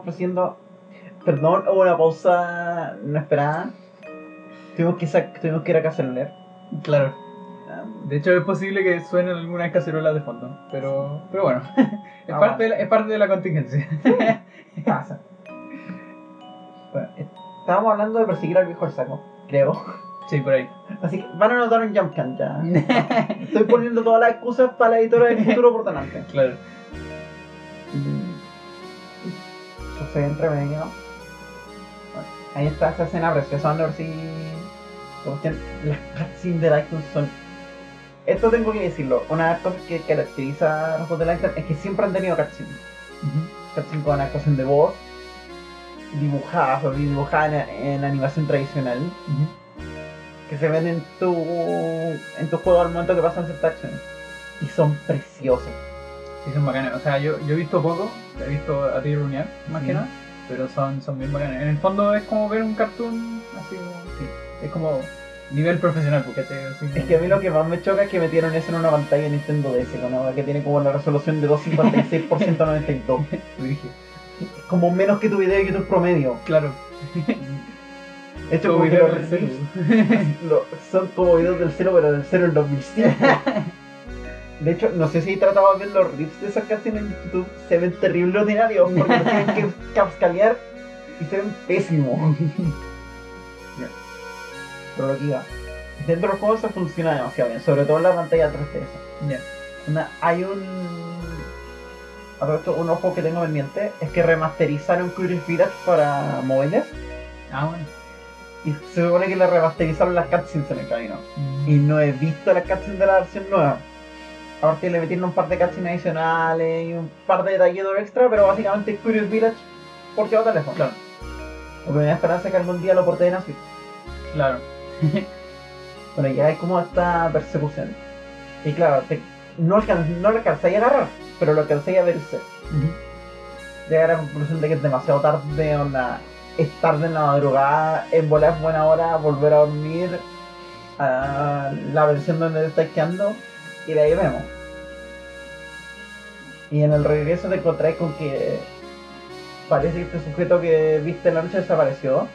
Ofreciendo. Perdón, hubo una pausa no esperada. Tuvimos que, tuvimos que ir a leer.
Claro. De hecho, es posible que suenen algunas cacerolas de fondo, pero, pero bueno, es,
Ah,
parte de la, es parte de la contingencia.
Pasa. Bueno, estábamos hablando de perseguir al viejo saco, creo.
Sí, por ahí.
Así que van a notar un jump can ya. Estoy poniendo todas las excusas para la editora del futuro por delante.
claro.
Entre medio. Bueno, ahí está esa escena preciosa donde cuestión- Las cutscenes de Lighton son. Esto tengo que decirlo. Una de las cosas que caracteriza a los juegos de Lighton es que siempre han tenido cutscenes. Cutscenes con actuación de voz, dibujadas o dibujadas en, en animación tradicional, que se ven en tu, en tu juego al momento que pasan ciertas acciones. Y son preciosas.
Sí, son bacanas. O sea, yo, yo he visto poco, he visto a ti runear, más que nada, pero son, son bien bacanas. En el fondo es como ver un cartoon así como. Sí, es como nivel profesional, porque así
Es que a mí lo que más me choca es que metieron eso en una pantalla de Nintendo DS, con una que tiene como la resolución de 256 por 192.
Dije,
Es como menos que tu video de YouTube promedio.
claro.
Esto
Como
como que
video
los
del
lo- son como videos del cero, pero del cero del 2005. De hecho, no sé si trataba de ver los riffs de esas canciones en YouTube. Se ven terrible ordinarios porque tienen que capscalear y se ven pésimos. Pero lo que iba. Dentro del juego eso funciona demasiado bien, sobre todo en la pantalla 3DS.
Ya.
Una- hay un. A todo esto, un ojo que tengo pendiente es que remasterizaron Curious Village para móviles
Ah, bueno.
y se supone que le remasterizaron las cutscenes en el camino. Y no he visto las cutscenes de la versión nueva. Aparte le metieron un par de cutscenes adicionales y un par de detallitos extra, pero básicamente es Curious Village por llevar teléfono.
Claro.
Lo que me da esperanza es que algún día lo porten a Switch.
Claro.
Bueno, ya hay como esta persecución. Y claro, te- no, no lo alcanzáis a agarrar, pero lo alcanzáis a verse. Llegar a la conclusión de que es demasiado tarde, onda, es tarde en la madrugada, en volar es buena hora, volver a dormir, a la versión donde te estás quedando, y de ahí vemos. Y en el regreso te encontráis con que parece que este sujeto que viste en la noche desapareció,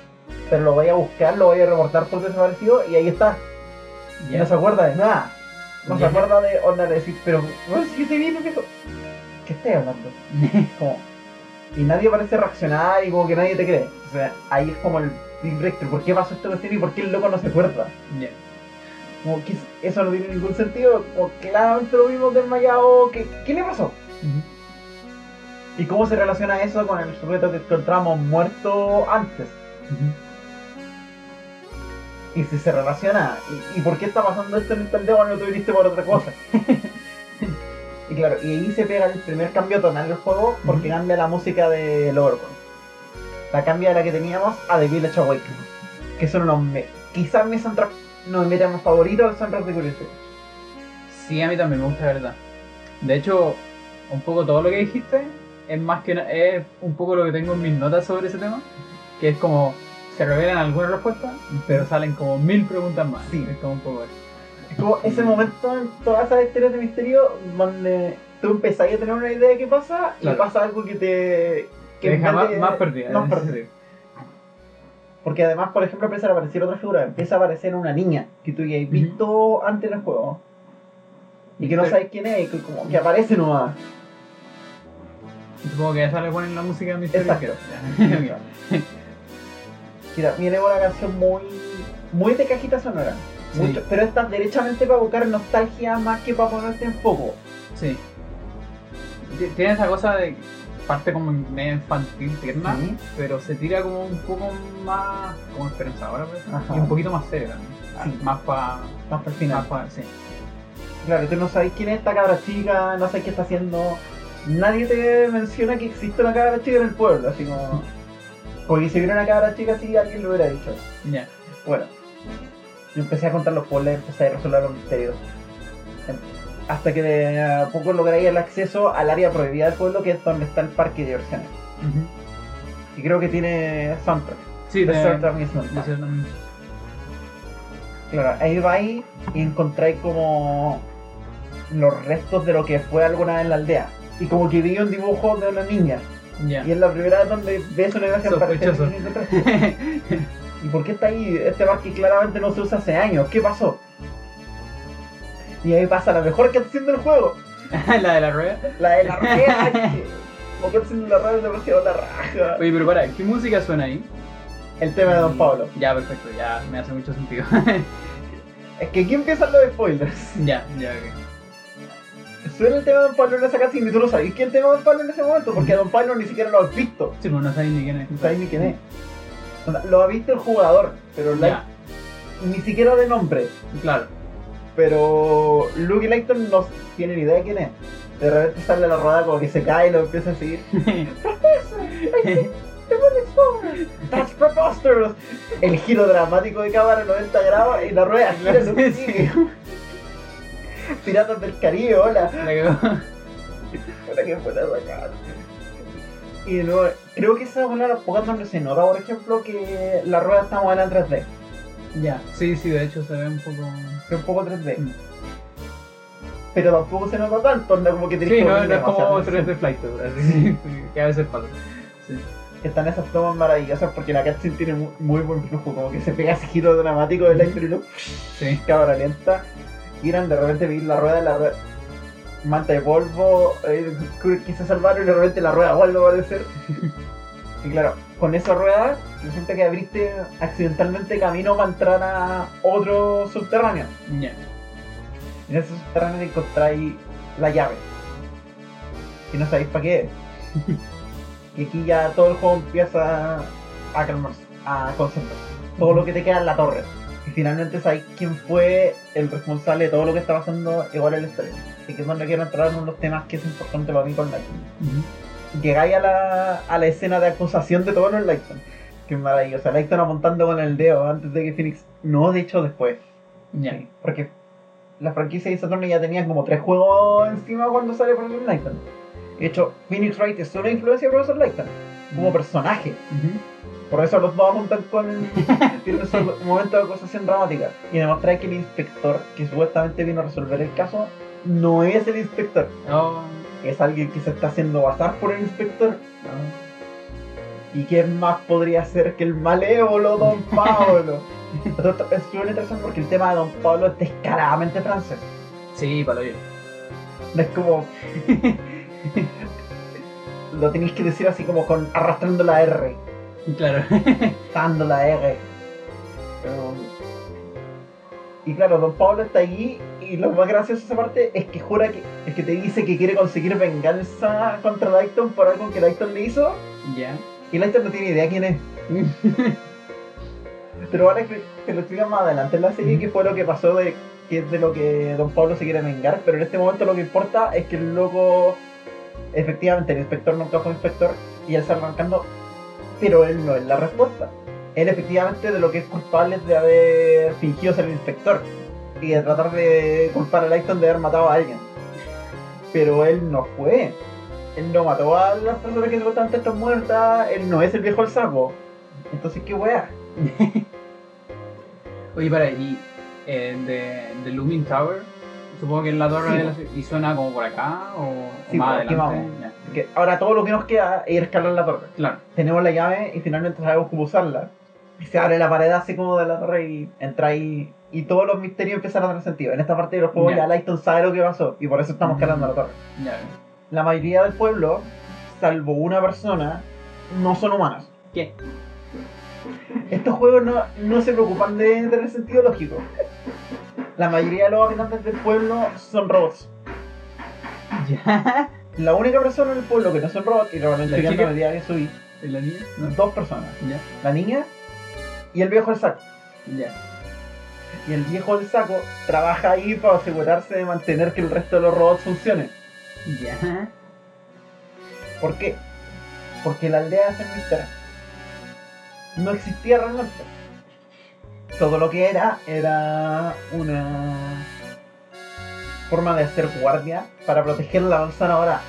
pero lo voy a buscar, lo voy a reportar por desaparecido, y ahí está. Y no se acuerda de nada. No se acuerda de onda de decir, pero, bueno, si te viene, viejo. ¿Qué estás hablando? Como, y nadie parece reaccionar y como que nadie te cree. O sea, ahí es como el big breakthrough. ¿Por qué pasó esta cuestión y por qué el loco no se acuerda? Como que eso no tiene ningún sentido. Como claramente lo vimos desmayado. ¿Qué, ¿Qué le pasó? ¿Y cómo se relaciona eso con el sujeto que encontramos muerto antes? Y si se relaciona, ¿y, y por qué está pasando esto en el pendejo cuando tú viniste por otra cosa? y claro, y ahí se pega el primer cambio tonal del juego porque cambia la música de Overworld. La cambia de la que teníamos a The Village Awakening. Que son unos. Me quizás mi soundtrack no me más favorito del soundtrack de Curious Village.
Sí, a mí también me gusta, la verdad. De hecho, un poco todo lo que dijiste es más que es un poco lo que tengo en mis notas sobre ese tema, que es como se revelan algunas respuestas, pero salen como mil preguntas más.
Sí.
Es como un poco eso.
Es como ese momento en todas esas historias de misterio donde tú empezás a tener una idea de qué pasa
Claro.
y pasa algo que te.
Que deja más, más perdida.
más perdida. Porque además, por ejemplo, empieza a aparecer otra figura, empieza a aparecer una niña que tú ya has visto antes en el juego. Y que no sabes quién es, y que como que aparece nomás.
Supongo que ya le ponen la música de Misterio.
Exacto. Mira, viene una canción muy. muy de cajita sonora.
Sí.
Mucho- pero está derechamente para buscar nostalgia más que para ponerte en foco.
Sí. Tiene esa cosa de parte como medio infantil, tierna,
Sí.
pero se tira como un poco más como esperanzadora,
Ajá.
y un poquito más seria también.
Sí.
Más para.
Más para el final.
Más pa, sí.
Claro, tú no sabes quién es esta cabra chica, no sabes qué está haciendo. Nadie te menciona que existe una cabra chica en el pueblo, así como. Porque si hubiera una cabra chica así, alguien lo hubiera dicho.
Ya.
Bueno, yo empecé a contar los puzzles, empecé a resolver los misterios. Hasta que de a poco logré el acceso al área prohibida del pueblo, que es donde está el parque de diversiones. Y creo que tiene soundtrack.
Sí, de.
Claro, ahí vais y encontráis como los restos de lo que fue alguna vez la aldea. Y como que vi un dibujo de una niña. Y es la primera vez donde ves una imagen
Sospechoso.
¿Y por qué está ahí este parque claramente no se usa hace años? ¿Qué pasó? Y ahí pasa la mejor canción del juego.
la de la rueda.
La de la rueda. que- Como canción de la rueda es demasiado la raja.
Oye, pero para, ¿qué música suena ahí?
El tema de Don Pablo.
Ya, perfecto, ya me hace mucho sentido.
Es que aquí empiezan los spoilers.
ya, ya, ok.
Suena el tema de Don Pablo en esa canción y tú no sabes qué es el tema de Don Pablo en ese momento, porque a Don Pablo ni siquiera lo has visto.
Sí, pues no sabéis ni quién es.
No sabes ni quién es. O sea, Lo ha visto el jugador, pero
Ya,
ni siquiera de nombre.
claro.
Pero Luke Layton no tiene ni idea de quién es. De repente sale a la rueda como que se cae y lo empieza a seguir. That's preposterous. El giro dramático de cámara 90 grados y la rueda gira y Luke
Sí.
Piratas del Caribe, hola.
La cagó.
Puta que fuera bacán. Y de nuevo, creo que esa es una de las pocas donde se nota, por ejemplo, que la rueda está modela en 3D.
Ya, sí, sí, de hecho se ve un poco.
Es un poco 3D.
Mm.
Pero tampoco se nota tanto, anda como que tenés
Sí,
que
no, no es como
demasiada
3D Flight, así que a veces pasa. Sí.
están esas tomas maravillosas porque la cutscene tiene mu- muy buen flujo, como que se pega ese giro dramático del y luego
Sí.
cámara lenta, giran, de repente vi la rueda, la rueda, manta de polvo, eh, quise salvarlo y de repente la rueda vuelve a aparecer. y claro, con esa rueda resulta que abriste accidentalmente camino para entrar a otro subterráneo.
Ya.
En ese subterráneo encontráis la llave. Y no sabéis para qué es. y aquí ya todo el juego empieza a calmarse, a concentrarse. Todo lo que te queda en la torre. Y finalmente sabéis quién fue el responsable de todo lo que está pasando igual en la historia. Así que es donde quiero entrar en uno de los temas que es importante para mí con Lightning. Llegáis a la, a la escena de acusación de todos los Lighton. Que es maravillosa. Lighton apuntando con el dedo antes de que Phoenix. No, de hecho después. Sí, porque la franquicia de Saturn ya tenía como tres juegos encima cuando sale Professor Layton. De hecho, Phoenix Wright es una influencia de Professor Layton como personaje. Por eso los dos juntan con. tienen su momento de acusación dramática. Y demostrar que el inspector, que supuestamente vino a resolver el caso, no es el inspector.
Oh,
Es alguien que se está haciendo pasar por el inspector. ¿Y quién más podría ser que el malévolo Don Pablo? Es súper interesante porque el tema de Don Pablo es descaradamente francés.
Sí, para yo.
No es como. lo tenéis que decir así como con arrastrando la R,
Claro.
dando la R. Pero- Y claro, Don Pablo está allí y lo más gracioso de esa parte es que jura que es que te dice que quiere conseguir venganza contra Lighton por algo que Lighton le hizo
ya.
y Lighton no tiene idea quién es. Pero ahora que te lo explican más adelante en la serie que fue lo que pasó de que es de lo que Don Pablo se quiere vengar, pero en este momento lo que importa es que el loco efectivamente el inspector nunca fue inspector y él está arrancando, pero él no es la respuesta. Él efectivamente de lo que es culpable es de haber fingido ser el inspector y de tratar de culpar a Lighton de haber matado a alguien. Pero él no fue. Él no mató a las personas que supuestamente están muertas, él no es el viejo del saco. Entonces, ¿qué wea?
Oye, para, y eh, de, de Looming Tower, supongo que en la torre
Sí,
de la y suena como por acá o, o
Sí,
más
po, aquí
adelante.
vamos. Porque ahora todo lo que nos queda es ir a escalar la torre.
Claro.
Tenemos la llave y finalmente sabemos cómo usarla. Y se abre la pared así como de la torre y entra ahí. Y todos los misterios empiezan a tener sentido. En esta parte de los juegos
Ya.
ya Lighton sabe lo que pasó y por eso estamos escalando la torre.
Ya.
La mayoría del pueblo, salvo una persona, no son humanos.
¿Qué?
Estos juegos no, no se preocupan de tener sentido lógico. La mayoría de los habitantes del pueblo son robots.
Ya.
La única persona en el pueblo que no son robots, y lo van
¿La
medida que subí,
¿Y la niña? No.
dos personas.
Ya.
La niña y el viejo del saco.
Ya.
Y el viejo del saco trabaja ahí para asegurarse de mantener que el resto de los robots funcione.
Ya.
¿Por qué? Porque la aldea de San Mister no existía realmente. Todo lo que era era una forma de hacer guardia para proteger la manzana ahora.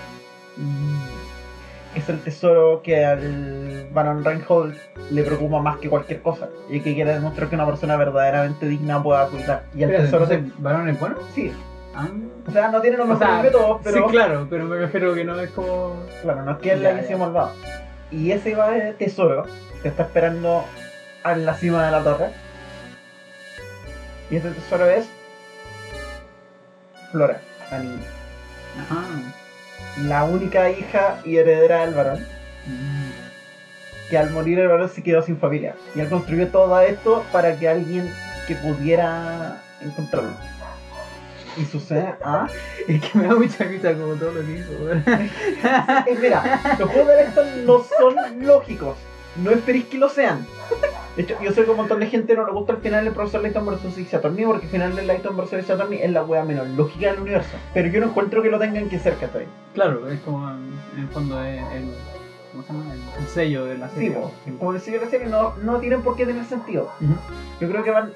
Es el tesoro que al Baron Reinhold le preocupa más que cualquier cosa y que quiere demostrar que una persona verdaderamente digna pueda cuidar. Y el
Espérate,
tesoro se...
¿Varón es bueno?
Sí,
Ah,
O sea, no tiene los mejores métodos, pero
Sí, claro, pero me refiero que no es como.
claro, no es que él la haya malvado. Y ese va de tesoro que está esperando en la cima de la torre. Y ese tesoro es Flora, la niña.
Ajá.
La única hija y heredera del varón. Que al morir el varón se quedó sin familia. Y él construyó todo esto para que alguien que pudiera encontrarlo. Y sucede, ¿ah?
Es que me da mucha risa como todo lo que hizo,
mira, los juegos de Layton no son lógicos. No esperéis que lo sean. De hecho, yo sé que un montón de gente no le gusta el final del profesor Layton vs. Ace Attorney porque el final del Layton vs. Ace Attorney es la wea menos lógica del universo. Pero yo no encuentro que lo tengan que ser, ¿cachai?
Claro, es como en el fondo es el. ¿Cómo se llama? El, el sello de la
Sí,
serie.
po. como decía la serie, no, no tienen por qué tener sentido. Yo creo que van.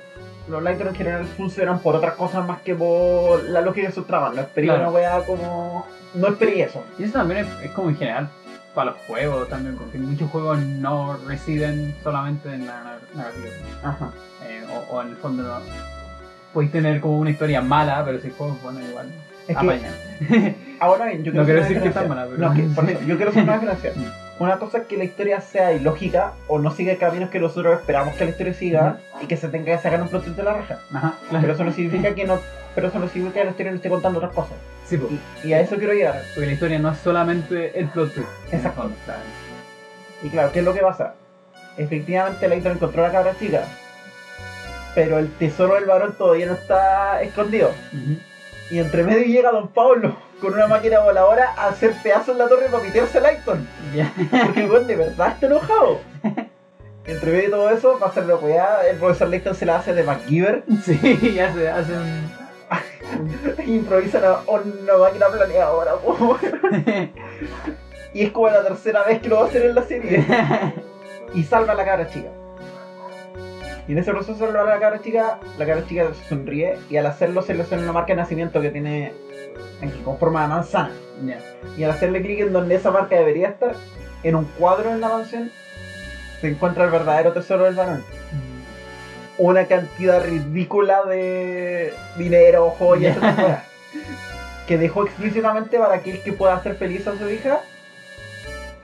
Los Lighton en general funcionan por otras cosas más que por la lógica de sus tramas. No esperé
Claro.
una wea como. No esperé eso.
Y eso también es, es como en general para los juegos también, porque muchos juegos no residen solamente en la nar- narrativa.
Ajá.
Eh, o, o en el fondo no. Podéis tener como una historia mala, pero si el juego es bueno igual.
Es que, ahora bien, yo quiero
No quiero decir que está mala, pero-
No, que- por eso, yo quiero hacer una diferencia. Una cosa es que la historia sea ilógica o no siga caminos que nosotros esperamos que la historia siga y que se tenga que sacar un plot de la raja.
Ajá,
Pero eso no significa que no. Pero eso no significa que la historia no esté contando otras cosas.
Sí, po,
Y, y a eso quiero llegar.
porque la historia no es solamente el plot twist. en
Exacto. Y claro, ¿qué es lo que pasa? Efectivamente, Layton encontró a la cabra chica, pero el tesoro del varón todavía no está escondido.
Ujú.
Y entre medio llega Don Pablo con una máquina voladora a hacer pedazos la torre para pitearse a.
Ya.
Porque el weón de verdad está enojado. Entre medio de todo eso, va a ser la weá, el profesor Layton se la hace de MacGyver
Sí, ya se hace un.
e improvisa una, máquina planeadora. po. y es como la tercera vez que lo va a hacer en la serie. y salva a la cabra chica. Y en ese proceso de salvar a la cabra chica, la cabra chica sonríe y al hacerlo se le suena una marca de nacimiento que tiene aquí con forma de manzana. Y al hacerle clic en donde esa marca debería estar, en un cuadro en la mansión, se encuentra el verdadero tesoro del varón. Una cantidad ridícula de dinero, joyas, que dejó explícitamente para que el que pueda hacer feliz a su hija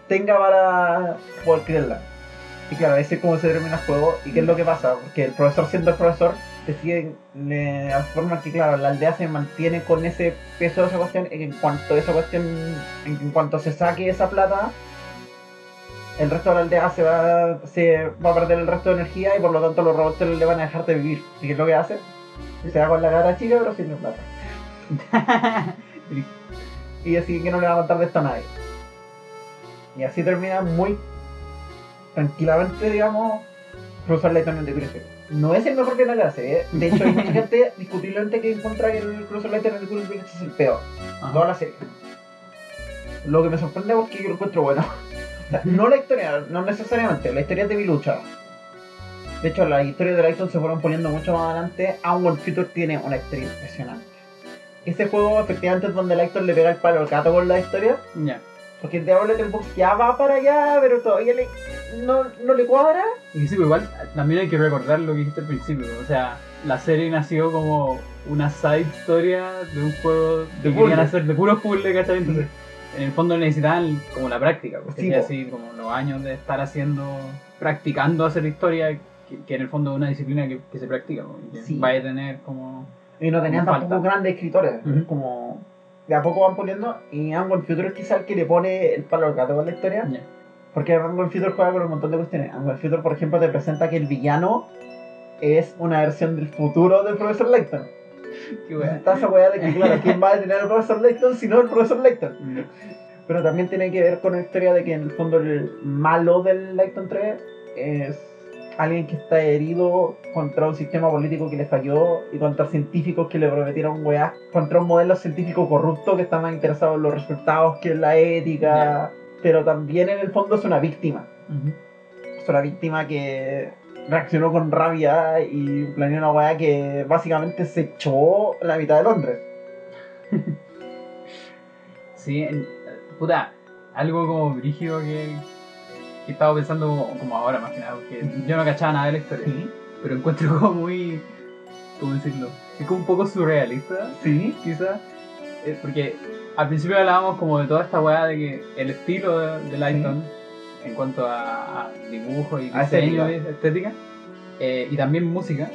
tenga para poder creerla. Y claro, ese es como se termina el juego. ¿Y qué es lo que pasa? Porque el profesor, siendo el profesor, decide de forma que, claro, la aldea se mantiene con ese peso de esa cuestión. En cuanto esa cuestión, en cuanto se saque esa plata, el resto de la aldea se va, se va a perder el resto de energía y por lo tanto los robots le van a dejar de vivir. ¿Y qué es lo que hace? Se va con la cara chica pero sin la plata. Y deciden que no le va a matar de esto a nadie. Y así termina muy tranquilamente, digamos, Layton en The Crucible. No es el mejor que la serie, ¿eh? de hecho hay mucha gente discutiblemente que encuentra que el Layton en The Crucible es el peor. Toda la serie. Lo que me sorprende porque yo lo encuentro bueno. No la historia, no necesariamente, la historia es de Milucha. De hecho, las historias de Layton se fueron poniendo mucho más adelante. Aun Future tiene una historia impresionante. Ese juego efectivamente es donde Layton le pega el palo al gato con la historia.
Ya.
Porque el Diablo Little Box ya va para allá, pero todavía le, no, no le cuadra.
Y sí, pero igual también hay que recordar lo que dijiste al principio. O sea, la serie nació como una side historia de un juego
De
que querían
puzzle.
hacer de puros puzzles, ¿cachai? Entonces, en el fondo necesitaban como la práctica, porque
Sí,
así como los años de estar haciendo, practicando hacer historia, que, que en el fondo es una disciplina que, que se practica, que
Sí.
vaya a tener como...
Y no tenían tampoco grandes escritores. Como de a poco van poniendo. Y Angle Future es quizá el que le pone el palo al gato con la historia.
Ya.
Porque Angle Future juega con un montón de cuestiones. Angle Future, por ejemplo, te presenta que el villano es una versión del futuro del profesor Layton.
Qué
está esa weá de que, claro, ¿quién va a detener al profesor Layton si no el profesor Layton? Pero también tiene que ver con la historia de que en el fondo el malo del Layton 3 es alguien que está herido contra un sistema político que le falló y contra científicos que le prometieron weá, contra un modelo científico corrupto que está más interesado en los resultados que en la ética. Pero también en el fondo es una víctima.
Ujú.
Es una víctima que reaccionó con rabia y planeó una weá que básicamente se echó la mitad de Londres.
Sí, en- puta, algo como brígido que, que estaba pensando como, como ahora más que nada, porque yo no cachaba nada de la historia. pero encuentro como muy ¿cómo decirlo? Es como un poco surrealista,
Sí.
quizás. Eh, porque al principio hablábamos como de toda esta weá de que el estilo de, de Lighton, en cuanto a, a dibujo y
A
diseño
estética.
y estética, eh, y también música,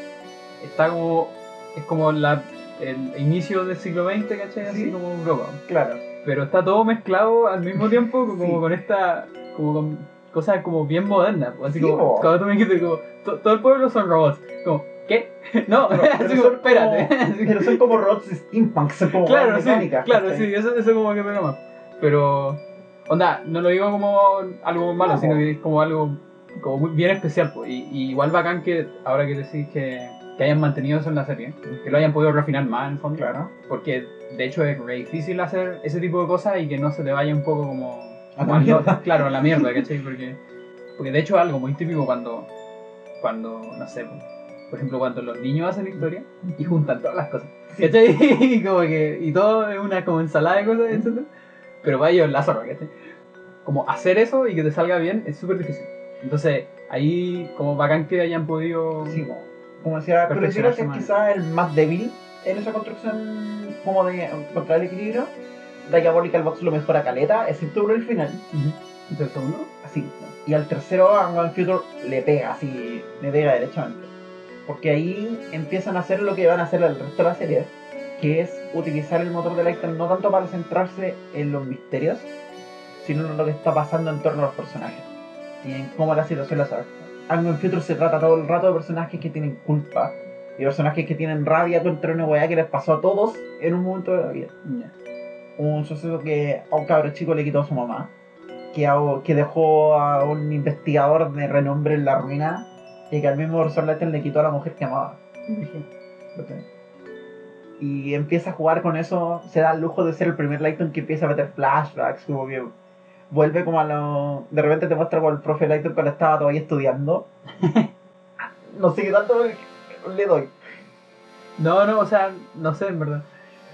está como. es como la, el inicio del siglo XX, ¿cachai? Así
Sí.
como Europa.
Claro.
Pero está todo mezclado al mismo tiempo, como
Sí.
con esta. como con cosas como bien modernas. pues, Así
Sí,
como.
po.
Cuando tú me dijiste, como. to- todo el pueblo son robots. Como, ¿qué? No,
Pero,
así
pero
como, espérate.
como- pero son como robots steampunk, son como
Claro, sí,
mecánicas,
claro, sí, eso, eso como que pega más. Pero, onda, no lo digo como algo malo,
No,
sino que es como algo como muy bien especial. po. Y, y igual bacán que ahora que decís que, que hayan mantenido eso en la serie, que lo hayan podido refinar más en el fondo.
Claro.
Porque de hecho es re difícil hacer ese tipo de cosas y que no se te vaya un poco como.
A
como
la.
Claro, a la mierda, ¿cachai? Porque, porque de hecho es algo muy típico cuando, cuando no sé, por ejemplo, cuando los niños hacen historia y juntan todas las cosas. ¿Cachai? Y como que, y todo es una como ensalada de cosas, etc. Pero ellos la zorra, ¿cachai? Como hacer eso y que te salga bien es súper difícil. Entonces, ahí como bacán que hayan podido...
Sí, como, como decía, pero es
Perfeccionarse más.
quizás el más débil en esa construcción como de contra el equilibrio. Diabolical Box lo mejora caleta, excepto por el final.
Entonces, el segundo,
Así. Y al tercero, One Future le pega así, le pega derechamente. Porque ahí empiezan a hacer lo que van a hacer el resto de la serie, que es utilizar el motor de Lighton no tanto para centrarse en los misterios, sino en lo que está pasando en torno a los personajes. Y en cómo la situación las afecta. Algo en Future se trata todo el rato de personajes que tienen culpa y personajes que tienen rabia contra una weá que les pasó a todos en un momento de la vida. Un suceso que a un cabro chico le quitó a su mamá, que, a- que dejó a un investigador de renombre en la ruina y que al mismo Layton le quitó a la mujer que amaba. Y empieza a jugar con eso, se da el lujo de ser el primer Layton que empieza a meter flashbacks, como que vuelve como a lo... De repente te muestra como el profe Layton cuando estaba todavía estudiando. no sé qué tanto le doy.
No, no, o sea, no sé, en verdad.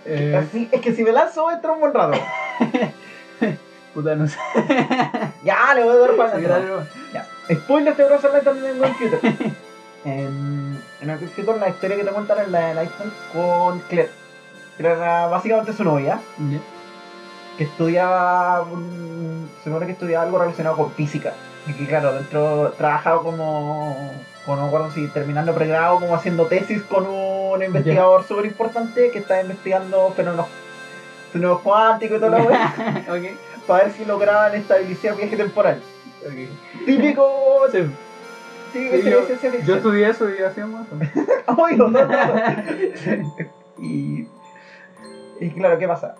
Eh,
Así, es que si me lanzo entra un buen rato.
puta, no sé.
ya, le voy a dar para
Sí, nomás.
Ya. Spoiler de Bros. Lighton en el computer. en, en el computer la historia que te cuentan es la de Lighton con Claire. Que era básicamente su novia, que estudiaba, se supone que estudiaba algo relacionado con física. Y que claro, dentro trabajaba como, como no me acuerdo si terminando pregrado, como haciendo tesis con un investigador súper importante que está investigando fenómenos, fenómenos cuánticos y la wea,
ok,
para ver si lograban estabilizar viaje temporal.
ok.
Típico,
Sí, Sí, yo- estudié eso y hacíamos eso.
No, no, no. y, y claro, ¿qué pasa?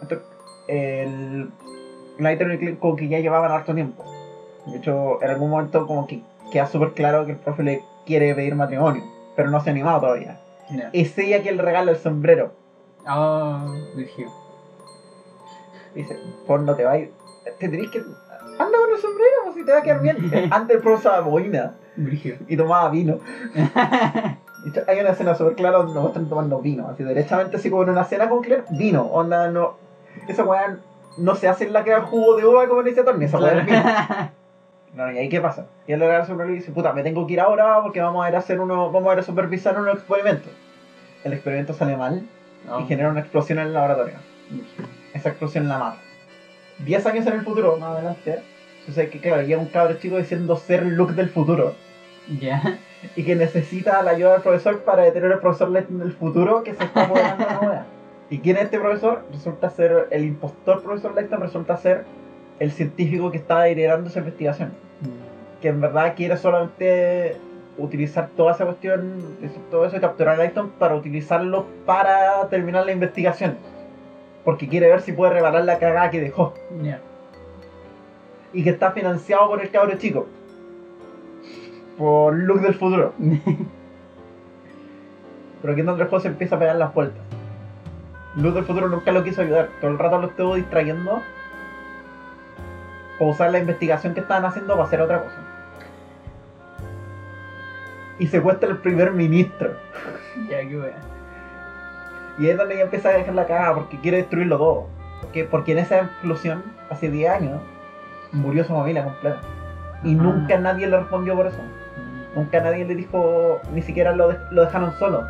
Entonces, el Lighter y Clint como que ya llevaban harto tiempo. De hecho, en algún momento como que queda súper claro que el profe le quiere pedir matrimonio, pero no se ha animado todavía.
Ya.
Es ella quien le regala el sombrero.
Ah, Virgil.
Dice, por no te vayas. Te tenés que... Anda con el sombrero, pues, si te va a quedar bien. Antes el usaba boina y tomaba vino. Hay una escena súper clara donde nos muestran tomando vino, así derechamente así como en una cena con Claire, vino, onda no. Esa weá no se hace en la que da jugo de uva como le dice Tony, esa weá es vino. No, y ahí qué pasa. Y él le da el sombrero y dice, puta, me tengo que ir ahora porque vamos a ir a hacer uno, vamos a ir a supervisar unos experimentos. El experimento sale mal y genera una explosión en el laboratorio. Esa explosión la mata. Diez años en el futuro, más adelante, sucede que claro, llega un cabro chico diciendo ser Luke del futuro.
Ya.
y que necesita la ayuda del profesor para detener al profesor Layton del futuro que se está apoderando wea. ¿Y quién es este profesor? Resulta ser el impostor profesor Layton, resulta ser el científico que está liderando esa investigación. Que en verdad quiere solamente utilizar toda esa cuestión, todo eso, capturar a Layton para utilizarlo para terminar la investigación. Porque quiere ver si puede reparar la cagada que dejó. Y que está financiado por el cabro chico. Por Luke del futuro. Pero aquí el juego se empieza a pegar las vueltas. Luz del futuro nunca lo quiso ayudar. Todo el rato lo estuvo distrayendo. Para usar la investigación que estaban haciendo para hacer otra cosa. Y secuestra al primer ministro.
Ya, qué wea.
Y es donde ella empieza a dejar la caga porque quiere destruirlo todo. Porque, porque en esa explosión, hace 10 años, murió su familia completa. Y nunca nadie le respondió por eso. Nunca nadie le dijo, ni siquiera lo, de- lo dejaron solo.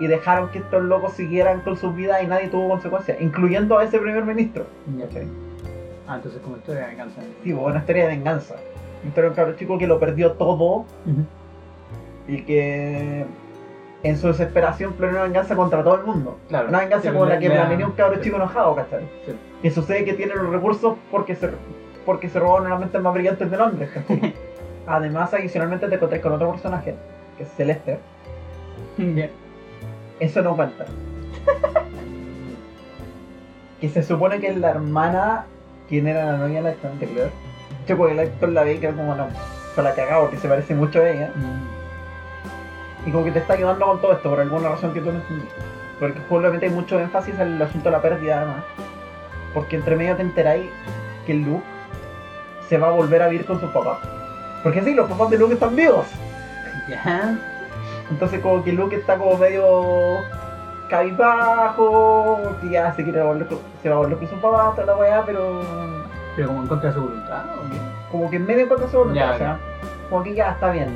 Y dejaron que estos locos siguieran con sus vidas y nadie tuvo consecuencias, incluyendo a ese primer ministro.
Ah, entonces como historia de venganza.
Sí, pues, una historia de venganza. Una historia de un cabro chico que lo perdió todo y que en su desesperación planeó una venganza contra todo el mundo.
Claro.
Una venganza
Sí,
como la que planeó un cabro
sí.
chico enojado, ¿cachai?
Sí.
Que sucede que tiene los recursos porque se, porque se robaron las mentes más brillantes de Londres, ¿cachai? Además, adicionalmente te encontrás con otro personaje, que es Celeste.
Ya.
Eso no cuenta. que se supone que es la hermana, quien era la novia de la anterior. Yo porque el actor la ve y queda como la, se la cagado porque se parece mucho a ella.
Mm.
Y como que te está ayudando con todo esto por alguna razón que tú no entendí. Porque el juego le mete mucho énfasis al asunto de la pérdida además. Porque entre medio te enteráis que Luke se va a volver a vivir con sus papás. Porque sí, los papás de Luke están vivos.
Ya.
Entonces como que Luke está como medio cabizbajo, que ya se quiere volver con, se va a volver con sus papás, toda la weá, pero
Pero como en contra de su voluntad, ¿o qué?
como que en medio encuentra su voluntad,
Ya,
o sea, como que ya está bien.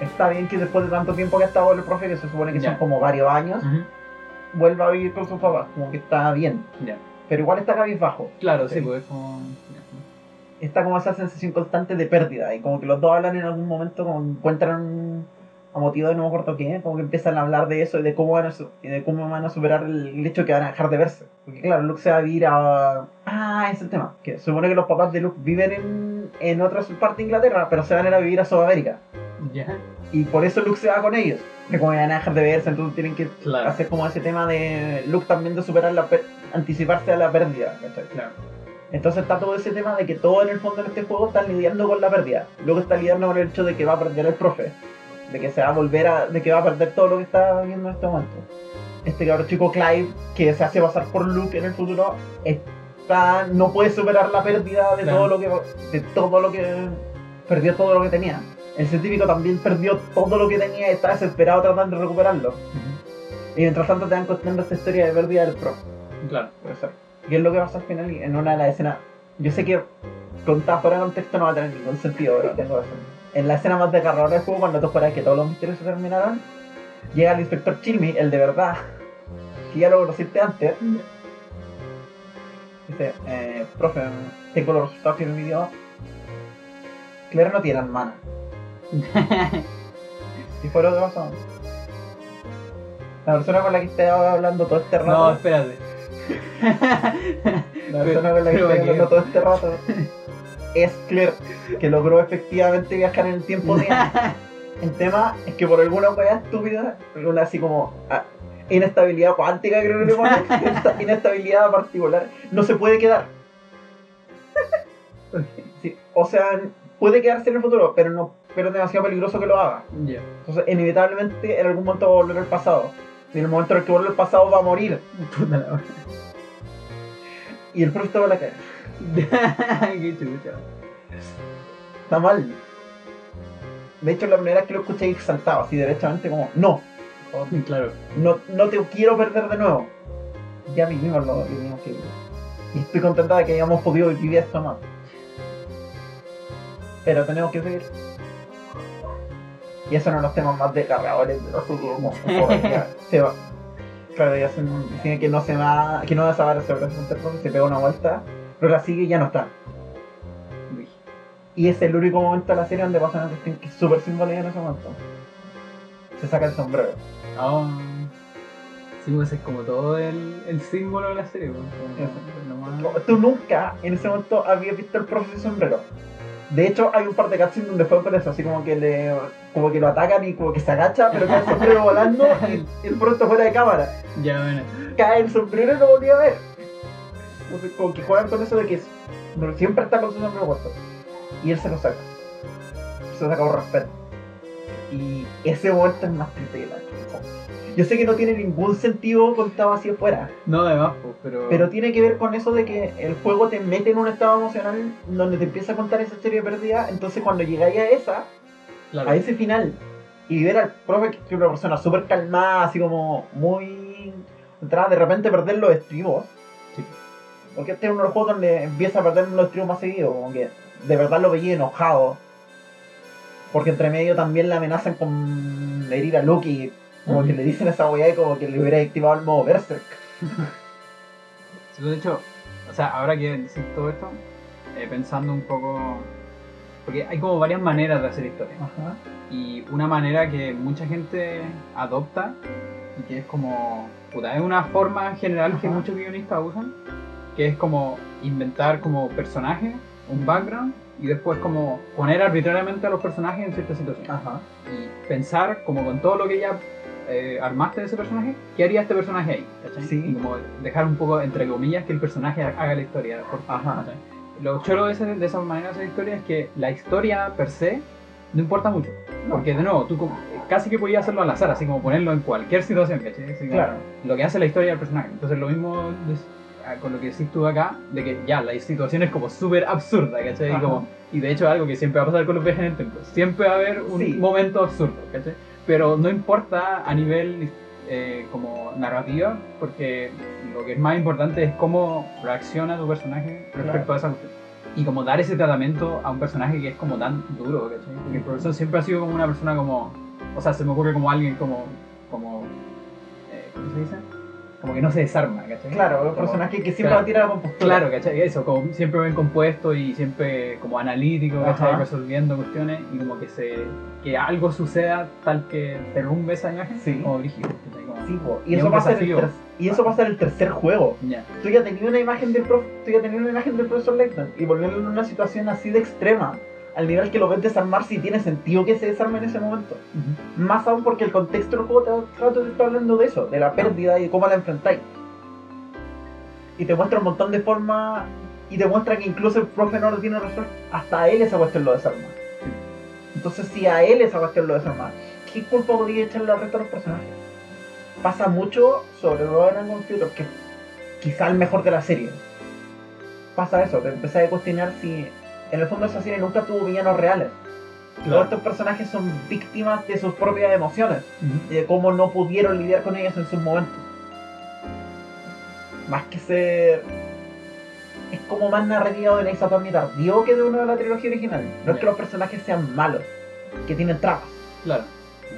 Está bien que después de tanto tiempo que ha estado el profe, que se supone que
Ya.
son como varios años,
Ujú.
vuelva a vivir con sus papás, como que está bien.
Ya.
Pero igual está cabizbajo.
Claro, sí,
Sí.
pues es como.
Está como esa sensación constante de pérdida. Y como que los dos hablan en algún momento, como encuentran a motivo de no me acuerdo qué, como que empiezan a hablar de eso y de cómo van a, y de cómo van a superar el, hecho que van a dejar de verse. Porque claro, Luke se va a vivir a... Ah, ese es el tema. Que se supone que los papás de Luke viven en, en otra parte de Inglaterra, pero se van a ir a vivir a Sudamérica. Y por eso Luke se va con ellos. Que como van a dejar de verse, entonces tienen que
Claro.
hacer como ese tema de Luke también de superar la anticiparse a la pérdida. ¿cachai?
Claro.
Entonces está todo ese tema de que todo en el fondo en este juego están lidiando con la pérdida. Luego está lidiando con el hecho de que va a perder el profe. De que se va a volver a. de que va a perder todo lo que está viendo en este momento. Este cabrón chico Clive, que se hace pasar por Luke en el futuro, está. no puede superar la pérdida de
Claro.
todo lo que. de todo lo que. perdió todo lo que tenía. El científico también perdió todo lo que tenía y está desesperado tratando de recuperarlo. Y mientras tanto te van contando esta historia de pérdida del profe.
Claro.
Puede ser. Y es lo que pasa al final en una de las escenas. Yo sé que contada fuera de contexto no va a tener ningún sentido, pero tengo razón. En la escena más desgarradora del juego, cuando tú esperas que todos los misterios se terminaron, llega el inspector Chilmi, el de verdad, que ya lo conociste antes. Dice, eh, profe, tengo los resultados que me pidió. Claire no tiene hermana. ¿Y lo que pasó? La persona con la que estaba hablando todo este rato.
no, espérate.
La persona con la que
aquí-
hablando todo este rato es Claire, que logró efectivamente viajar en el tiempo El tema es que por alguna weá estúpida, una así como ah, inestabilidad cuántica creo que le ponen, esta inestabilidad particular, no se puede quedar. Sí, o sea, puede quedarse en el futuro, pero no pero es demasiado peligroso que lo haga. Entonces, inevitablemente en algún momento va a volver al pasado. Y en el momento en el que vuelve al pasado va a morir.
Puta la
Y el profe va a la.
Qué chucha.
Está mal. De hecho, la primera vez que lo escuché exaltado, así derechamente como, no,
Claro.
no, no te quiero perder de nuevo. Ya vivimos lo teníamos que. Y estoy contenta de que hayamos podido vivir esto más. Pero tenemos que seguir. Y esos son los temas más desgarradores de los últimos se va. Claro, ya dicen que no se va, que no va a el profe, se pega una vuelta, pero la sigue y ya no está. Y es el único momento de la serie donde pasa una cuestión que es súper simbólica en ese momento. Se saca el sombrero.
Ah. Sí, pues es como todo el, el símbolo de la serie. pues, como
No, Tú nunca en ese momento habías visto el profe sombrero. De hecho, hay un par de cutscenes donde fue con eso, así como que le, como que lo atacan y como que se agacha, pero cae el sombrero volando y el está fuera de cámara.
Ya, bueno.
Cae el sombrero y lo volví a ver. Entonces, como que juegan con eso de que siempre está con su sombrero puesto. Y él se lo saca. Se lo saca por respeto. Y ese momento es más triste que la. Yo sé que no tiene ningún sentido contado así afuera.
No, además, pero.
Pero tiene que ver con eso de que el juego te mete en un estado emocional donde te empieza a contar esa historia perdida. Entonces, cuando llegáis a esa,
Claro.
a ese final, y ver al profe que es una persona súper calmada, así como muy. entrada de repente perder los estribos.
Sí.
Porque este es uno de los juegos donde empieza a perder los estribos más seguido, como que de verdad lo veía enojado. Porque entre medio también le amenazan con herir a y como que le dicen esa weá como que le hubiera activado el modo Berserk.
Sí, de hecho, o sea, ahora que decís todo esto, eh, pensando un poco. Porque hay como varias maneras de hacer historia.
Ajá.
Y una manera que mucha gente adopta y que es como. Puta, es una forma en general que muchos guionistas usan, que es como inventar como personajes, un background, y después como poner arbitrariamente a los personajes en ciertas situaciones.
Ajá.
Y pensar como con todo lo que ya eh, armaste de ese personaje, ¿qué haría este personaje ahí?
Sí.
Y como dejar un poco, entre comillas, que el personaje haga la historia. por-
Ajá.
¿cachai? Lo chulo de, ese- de esa manera de hacer historia es que la historia per se no importa mucho. Porque de nuevo, tú casi que podías hacerlo al azar, así como ponerlo en cualquier situación, ¿cachai?
Claro.
Lo que hace la historia del personaje. Entonces lo mismo ah, con lo que decís tú acá, de que ya, la situación es como súper absurda, ¿cachai? Y, como, y de hecho algo que siempre va a pasar con los viajes en el tiempo. Siempre va a haber un
Sí.
momento absurdo, ¿cachai? Pero no importa a nivel eh, como narrativa, porque lo que es más importante es cómo reacciona tu personaje respecto
Claro.
a esa cuestión. Y como dar ese tratamiento a un personaje que es como tan duro, ¿cachai? Porque el profesor siempre ha sido como una persona como... O sea, se me ocurre como alguien como... como eh, ¿Cómo se dice? Como que no se desarma, ¿cachai?
Claro, un personaje que siempre va a tirar la compostura.
Claro, ¿cachai? Eso, como siempre bien compuesto y siempre como analítico, ¿cachai?
Ajá.
Resolviendo cuestiones y como que se que algo suceda tal que derrumbe esa imagen
Sí.
como brígido,
Sí.
Y
y,
es
eso
un
va a ser el y eso va a ser el tercer juego. Tú ya tenías una imagen del prof, tú ya tenías una imagen del profesor Layton y volverlo en una situación así de extrema, al nivel que lo ves desarmar si tiene sentido que se desarme en ese momento. Más aún porque el contexto del juego te, trato te está hablando de eso, de la pérdida y de cómo la enfrentáis. Y te muestra un montón de formas y te muestra que incluso el profe no lo tiene resuelto. Hasta él esa cuestión lo desarma. Entonces si a él esa cuestión lo desarma, ¿qué culpa podría echarle al resto de los personajes? Pasa mucho sobre Robert and Computer, que quizá el mejor de la serie. Pasa eso, te empezás a cuestionar si en el fondo esa serie nunca tuvo villanos reales. Todos estos personajes son víctimas de sus propias emociones y de cómo no pudieron lidiar con ellas en sus momentos. Más que ser. Es como más narrativa de Ace Attorney tardío que de uno de la trilogía original. No es que los personajes sean malos, que tienen trampas.
Claro.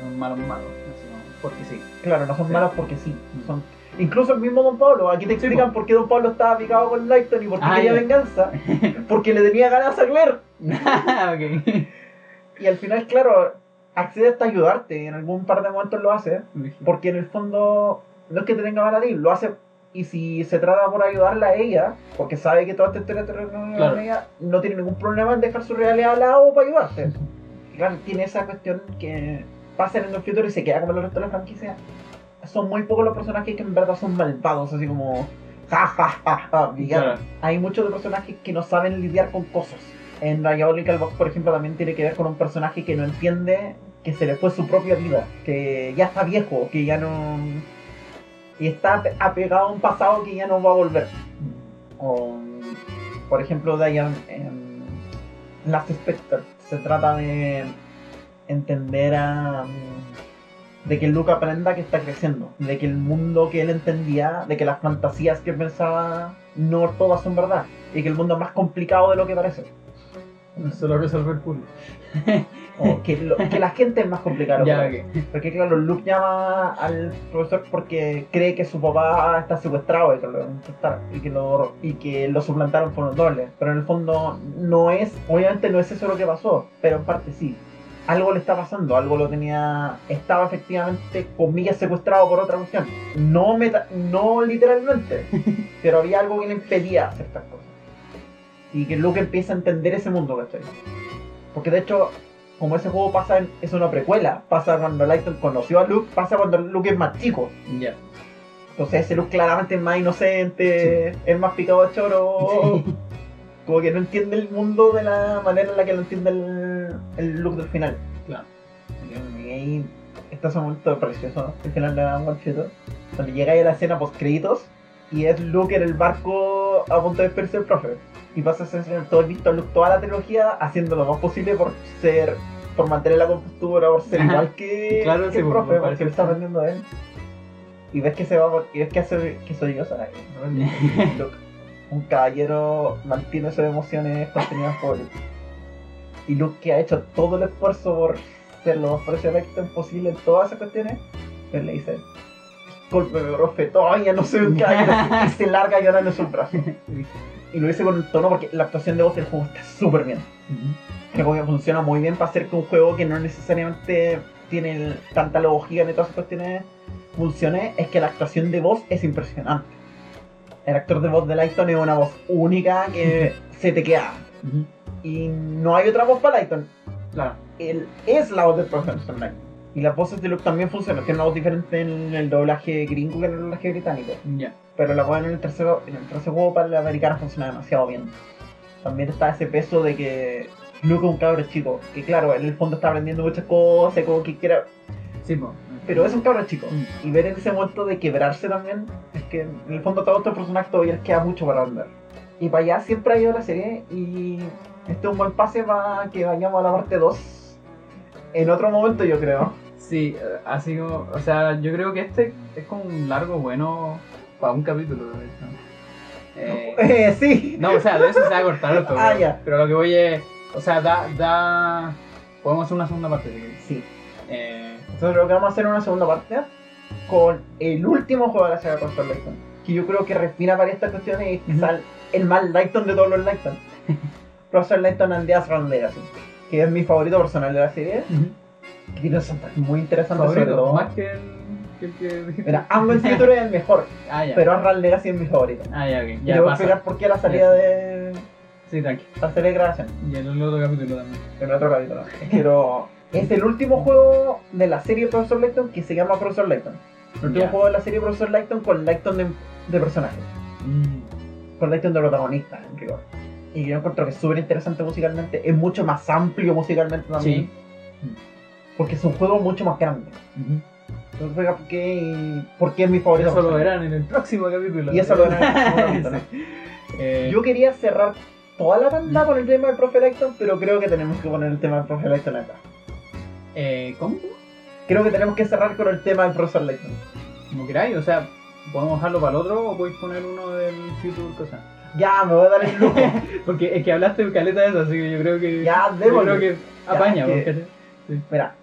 No malos malos, como, porque sí.
Claro, no son
Sí.
malos porque sí. Son... Incluso el mismo Don Pablo, aquí te explican
po.
por qué Don Pablo estaba picado con Lighton y por qué
Ah,
quería venganza. Porque le tenía ganas a Claire.
ok.
Y al final, claro, accede hasta ayudarte. En algún par de momentos lo hace. Porque en el fondo no es que te tenga mal a ti, lo hace. Y si se trata por ayudarla a ella, porque sabe que toda esta historia
Claro.
con ella, no tiene ningún problema en dejar su realidad al lado para ayudarte. Claro, tiene esa cuestión que pasa en el futuro y se queda como el resto de la franquicia. Son muy pocos los personajes que en verdad son malvados, así como. Ja, ja, ja, ja.
Claro.
Hay muchos de personajes que no saben lidiar con cosas. En Diabolical Box, por ejemplo, también tiene que ver con un personaje que no entiende que se le fue su propia vida, que ya está viejo, que ya no. Y está apegado a un pasado que ya no va a volver. O, por ejemplo, Diane en Last Spectre se trata de entender a. de que Luke aprenda que está creciendo, de que el mundo que él entendía, de que las fantasías que pensaba no todas son verdad, y que el mundo es más complicado de lo que parece.
No solo resolver puzzles.
O que, lo- que la gente es más complicada.
Ya.
Porque claro, Luke llama al profesor porque cree que su papá está secuestrado y que lo, y que lo, y que lo suplantaron por los dobles. Pero en el fondo no es, obviamente no es eso lo que pasó, pero en parte sí. Algo le está pasando, algo lo tenía, estaba efectivamente, comillas, secuestrado por otra cuestión. No, meta, no literalmente, pero había algo que le impedía hacer estas cosas. Y que Luke empieza a entender ese mundo, ¿cachai? Porque de hecho, como ese juego pasa, en- es una precuela, pasa cuando Lighton conoció a Luke, pasa cuando Luke es más chico.
Ya.
Entonces ese Luke claramente es más inocente, es más picado de choro, como que no entiende el mundo de la manera en la que lo entiende el, el Luke del final.
Claro.
Y ahí está ese momento precioso, el final de One Shooter, donde llega ahí a la escena post créditos y es Luke en el barco a punto de despedirse del profe. Y pasa a ser todo el visto a Luke toda la trilogía haciendo lo más posible por ser, por mantener la compostura, por ser igual que,
Claro,
que el profe,
por
porque lo está aprendiendo de él. Y ves que se va, y ves que hace que soy yo, ¿sabes? Luke, un caballero mantiene sus emociones contenidas por él. Y Luke que ha hecho todo el esfuerzo por ser lo más perfecto posible en todas esas cuestiones, él le dice, discúlpeme, profe, todavía no soy un caballero. y se larga llorando en su brazo. Y lo dice con el tono porque la actuación de voz del juego está súper bien. Creo que funciona muy bien para hacer que un juego que no necesariamente tiene tanta lógica ni todas esas cuestiones funcione, es que la actuación de voz es impresionante. El actor de voz de Lighton es una voz única que se te queda. Y no hay otra voz para Lighton.
Claro.
Él es la voz del profesor Lighton. Y las voces de Luke también funcionan. Tiene una voz diferente en el doblaje gringo que en el doblaje británico. Pero la voz en el tercero, en el tercer juego para la americana funciona demasiado bien. También está ese peso de que Luke es un cabro chico. Que claro, en el fondo está aprendiendo muchas cosas, como que quiera.
Sí.
Pero es un cabro chico.
Mm.
Y ver en ese momento de quebrarse también, es que en el fondo todos estos personajes todavía les queda mucho para aprender. Y para allá siempre ha ido la serie y este es un buen pase para que vayamos a la parte 2 en otro momento yo creo.
Sí, así como, o sea, yo creo que este es como un largo bueno para un capítulo, de hecho. Eh,
Eh, sí.
no, o sea, de eso se va a cortar otro.
Ah, ya.
pero lo que voy es, o sea, da, da, podemos hacer una segunda parte.
Sí.
Eh,
Entonces lo que vamos a hacer es una segunda parte con el último juego de la saga Control Lighton. Que yo creo que refina varias estas cuestiones y es quizá el más Lighton de todos los Lighton. Profesor Lighton and the Legacy. Que es mi favorito personal de la serie. Un soundtrack muy interesante sobre todo.
más que el que, el.
Mira, Future es el mejor.
Ah, ya.
Pero Asron Legacy es mi favorito.
Ah, ya, ok.
Y te voy a explicar por qué la salida de
Sí, tranqui.
la serie de grabación.
Y el otro capítulo también.
En otro capítulo. Pero es el último juego de la serie Profesor Layton que se llama Profesor Layton. El último juego de la serie Profesor Layton con Layton de, de personaje. Con Layton de protagonista, en rigor. Y yo encuentro que es súper interesante musicalmente. Es mucho más amplio musicalmente también.
Sí.
Porque es un juego mucho más grande.
Ujú.
Entonces, ¿por qué, por qué es mi favorito?
Eso lo verán en el próximo capítulo.
Y eso lo verán en el próximo capítulo.
Sí. Eh,
Yo quería cerrar toda la tanda con el tema del profe Layton, pero creo que tenemos que poner el tema del profe Layton acá.
eh, ¿Cómo?
Creo que tenemos que cerrar con el tema del profesor Layton.
Como queráis, o sea, podemos dejarlo para el otro o podéis poner uno del Future cosa.
Ya, me voy a dar el lujo.
Porque es que hablaste de caleta de eso, así que yo creo que.
Ya,
yo
démosle.
creo que apaña,
que-
porque-
Mira,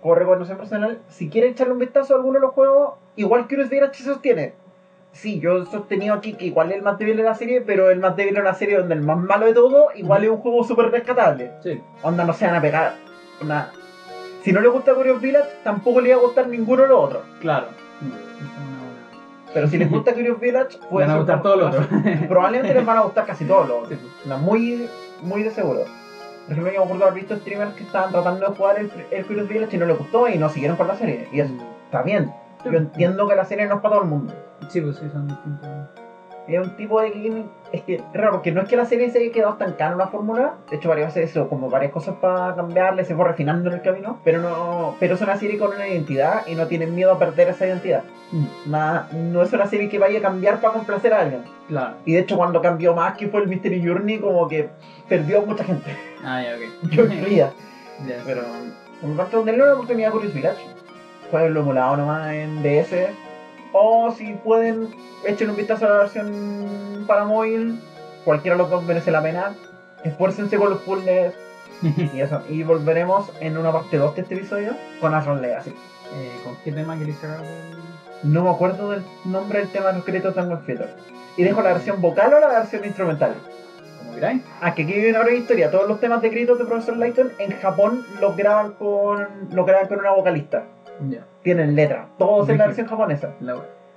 como recomendación personal, si quieren echarle un vistazo a alguno de los juegos, igual que Curious Village se sostiene. Sí, yo he sostenido aquí que igual es el más débil de la serie, pero el más débil de una serie donde el más malo de todo, igual es un juego súper rescatable.
Sí.
Onda, no se van a pegar. Si no le gusta Curious Village, tampoco le va a gustar ninguno de los otros.
Claro.
Pero si les gusta Curious Village, puede
van a gustar todos los otros.
Probablemente les van a gustar casi todos los
Sí,
otros.
pues.
Onda, muy, muy de seguro. Por ejemplo, yo me acuerdo haber visto streamers que estaban tratando de jugar el, el Curious Village y no les gustó y no siguieron con la serie. Y eso está bien. Yo entiendo que la serie no es para todo el mundo.
Sí, pues sí, son distintos.
Es un tipo de gaming. Es que raro, porque no es que la serie se haya quedado estancada en una fórmula. De hecho, varias veces hizo como varias cosas para cambiarle, se fue refinando en el camino. Pero no pero es una serie con una identidad y no tienen miedo a perder esa identidad. Nada, no es una serie que vaya a cambiar para complacer a alguien.
Claro.
Y de hecho, cuando cambió más, que fue el Mystery Journey, como que perdió a mucha gente.
Ah, ya, ok.
Yo incluida.
Ya,
Pero, por lo tanto, denle una oportunidad a Curious Village. Jueguenlo emulado nomás en DS. O si pueden, echen un vistazo a la versión para móvil. Cualquiera de los dos merece la pena. Esfuércense con los puzzles y eso. Y volveremos en una parte 2 de este episodio con Asron Legacy.
Eh, ¿Con qué tema queréis cerrar?
No me acuerdo del nombre del tema de los créditos de Angry Theater. Y dejo la versión vocal o la versión instrumental.
Como queráis.
Ah, que aquí viene una breve historia. Todos los temas de créditos de Profesor Layton en Japón los graban con, los graban con una vocalista.
Ya.
Tienen letra. Todos en la versión japonesa.
La.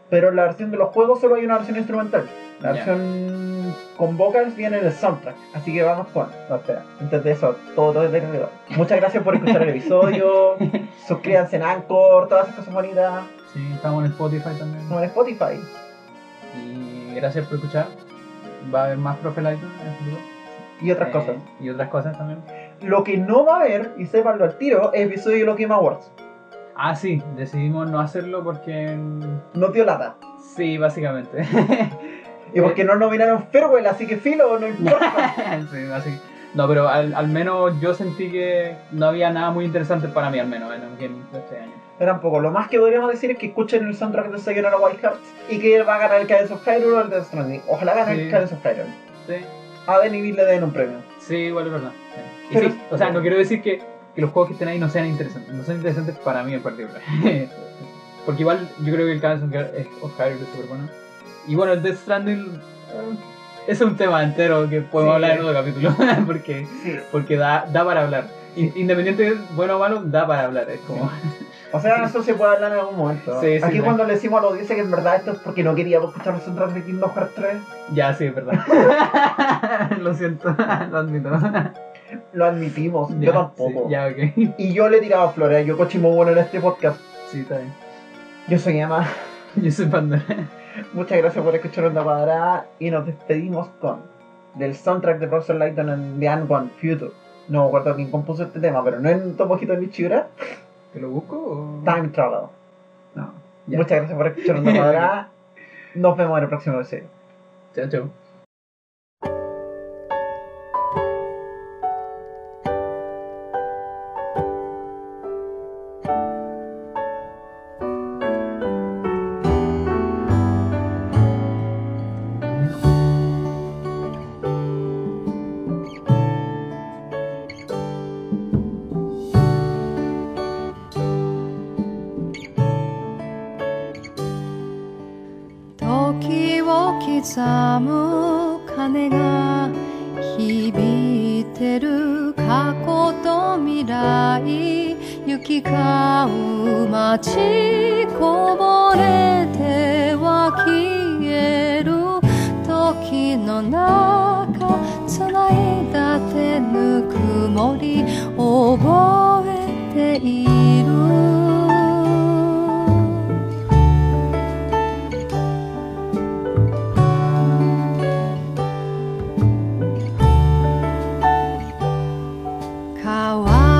Pero en la versión de los juegos solo hay una versión instrumental. La
Ya.
versión con vocals viene en el soundtrack. Así que vamos con. No, espera. Antes de eso, todo, todo desde el Muchas gracias por escuchar el episodio. Suscríbanse en Anchor, todas esas cosas bonitas.
Sí, estamos en Spotify también.
Como en Spotify.
Y gracias por escuchar. Va a haber más Profe en el futuro.
Y otras
Eh,
cosas.
Y otras cosas también.
Lo que no va a haber, y sépanlo al tiro, es episodio de Game Awards.
Ah, sí, decidimos no hacerlo porque.
No dio lata.
Sí, básicamente.
Y porque no nominaron Farewell, así que filo, no importa.
sí, así. No, pero al, al menos yo sentí que no había nada muy interesante para mí, al menos en el game de este año.
Tampoco. Lo más que podríamos decir es que escuchen el soundtrack de Sayonara Wild Hearts y que va a ganar el Cadence of Hyrule o el Death Stranding. Ojalá gane
Sí.
el Cadence of Hyrule.
Sí,
A Denis Villeneuve le den un premio.
sí, igual es verdad. sí. Y
Pero-
sí, o sea, no quiero decir que, que los juegos que estén ahí no sean interesantes. No son interesantes para mí en particular. Porque igual yo creo que el caso es Hyrule es súper bueno. Y bueno, el Death Stranding eh, es un tema entero que podemos
Sí.
hablar en otro capítulo. porque
Sí.
porque da, da para hablar. In- Independiente de bueno o malo, da para hablar. Es como.
O sea, eso se puede hablar en algún momento.
Sí, sí,
Aquí
sí.
cuando le decimos a la audiencia que en verdad esto es porque no queríamos escuchar los soundtracks de Kingdom Hearts 3,
ya, sí, es verdad. Lo siento, lo admito.
Lo admitimos,
Ya,
yo tampoco.
sí, ya, ok.
Y yo le tiraba flores, yo cochimo bueno en este podcast.
Sí, está bien.
Yo soy Emma,
Yo soy Pandora.
muchas gracias por escuchar Onda Cuadrada y nos despedimos con del soundtrack de Professor Layton en The One Future. No me acuerdo quién compuso este tema, pero no en Tomohito Nichiura,
¿Te lo busco o.?
Time Travel.
No. Ya.
Muchas gracias por escuchar Onda Cuadrada. Nos vemos en el próximo episodio.
Chao, chao.
how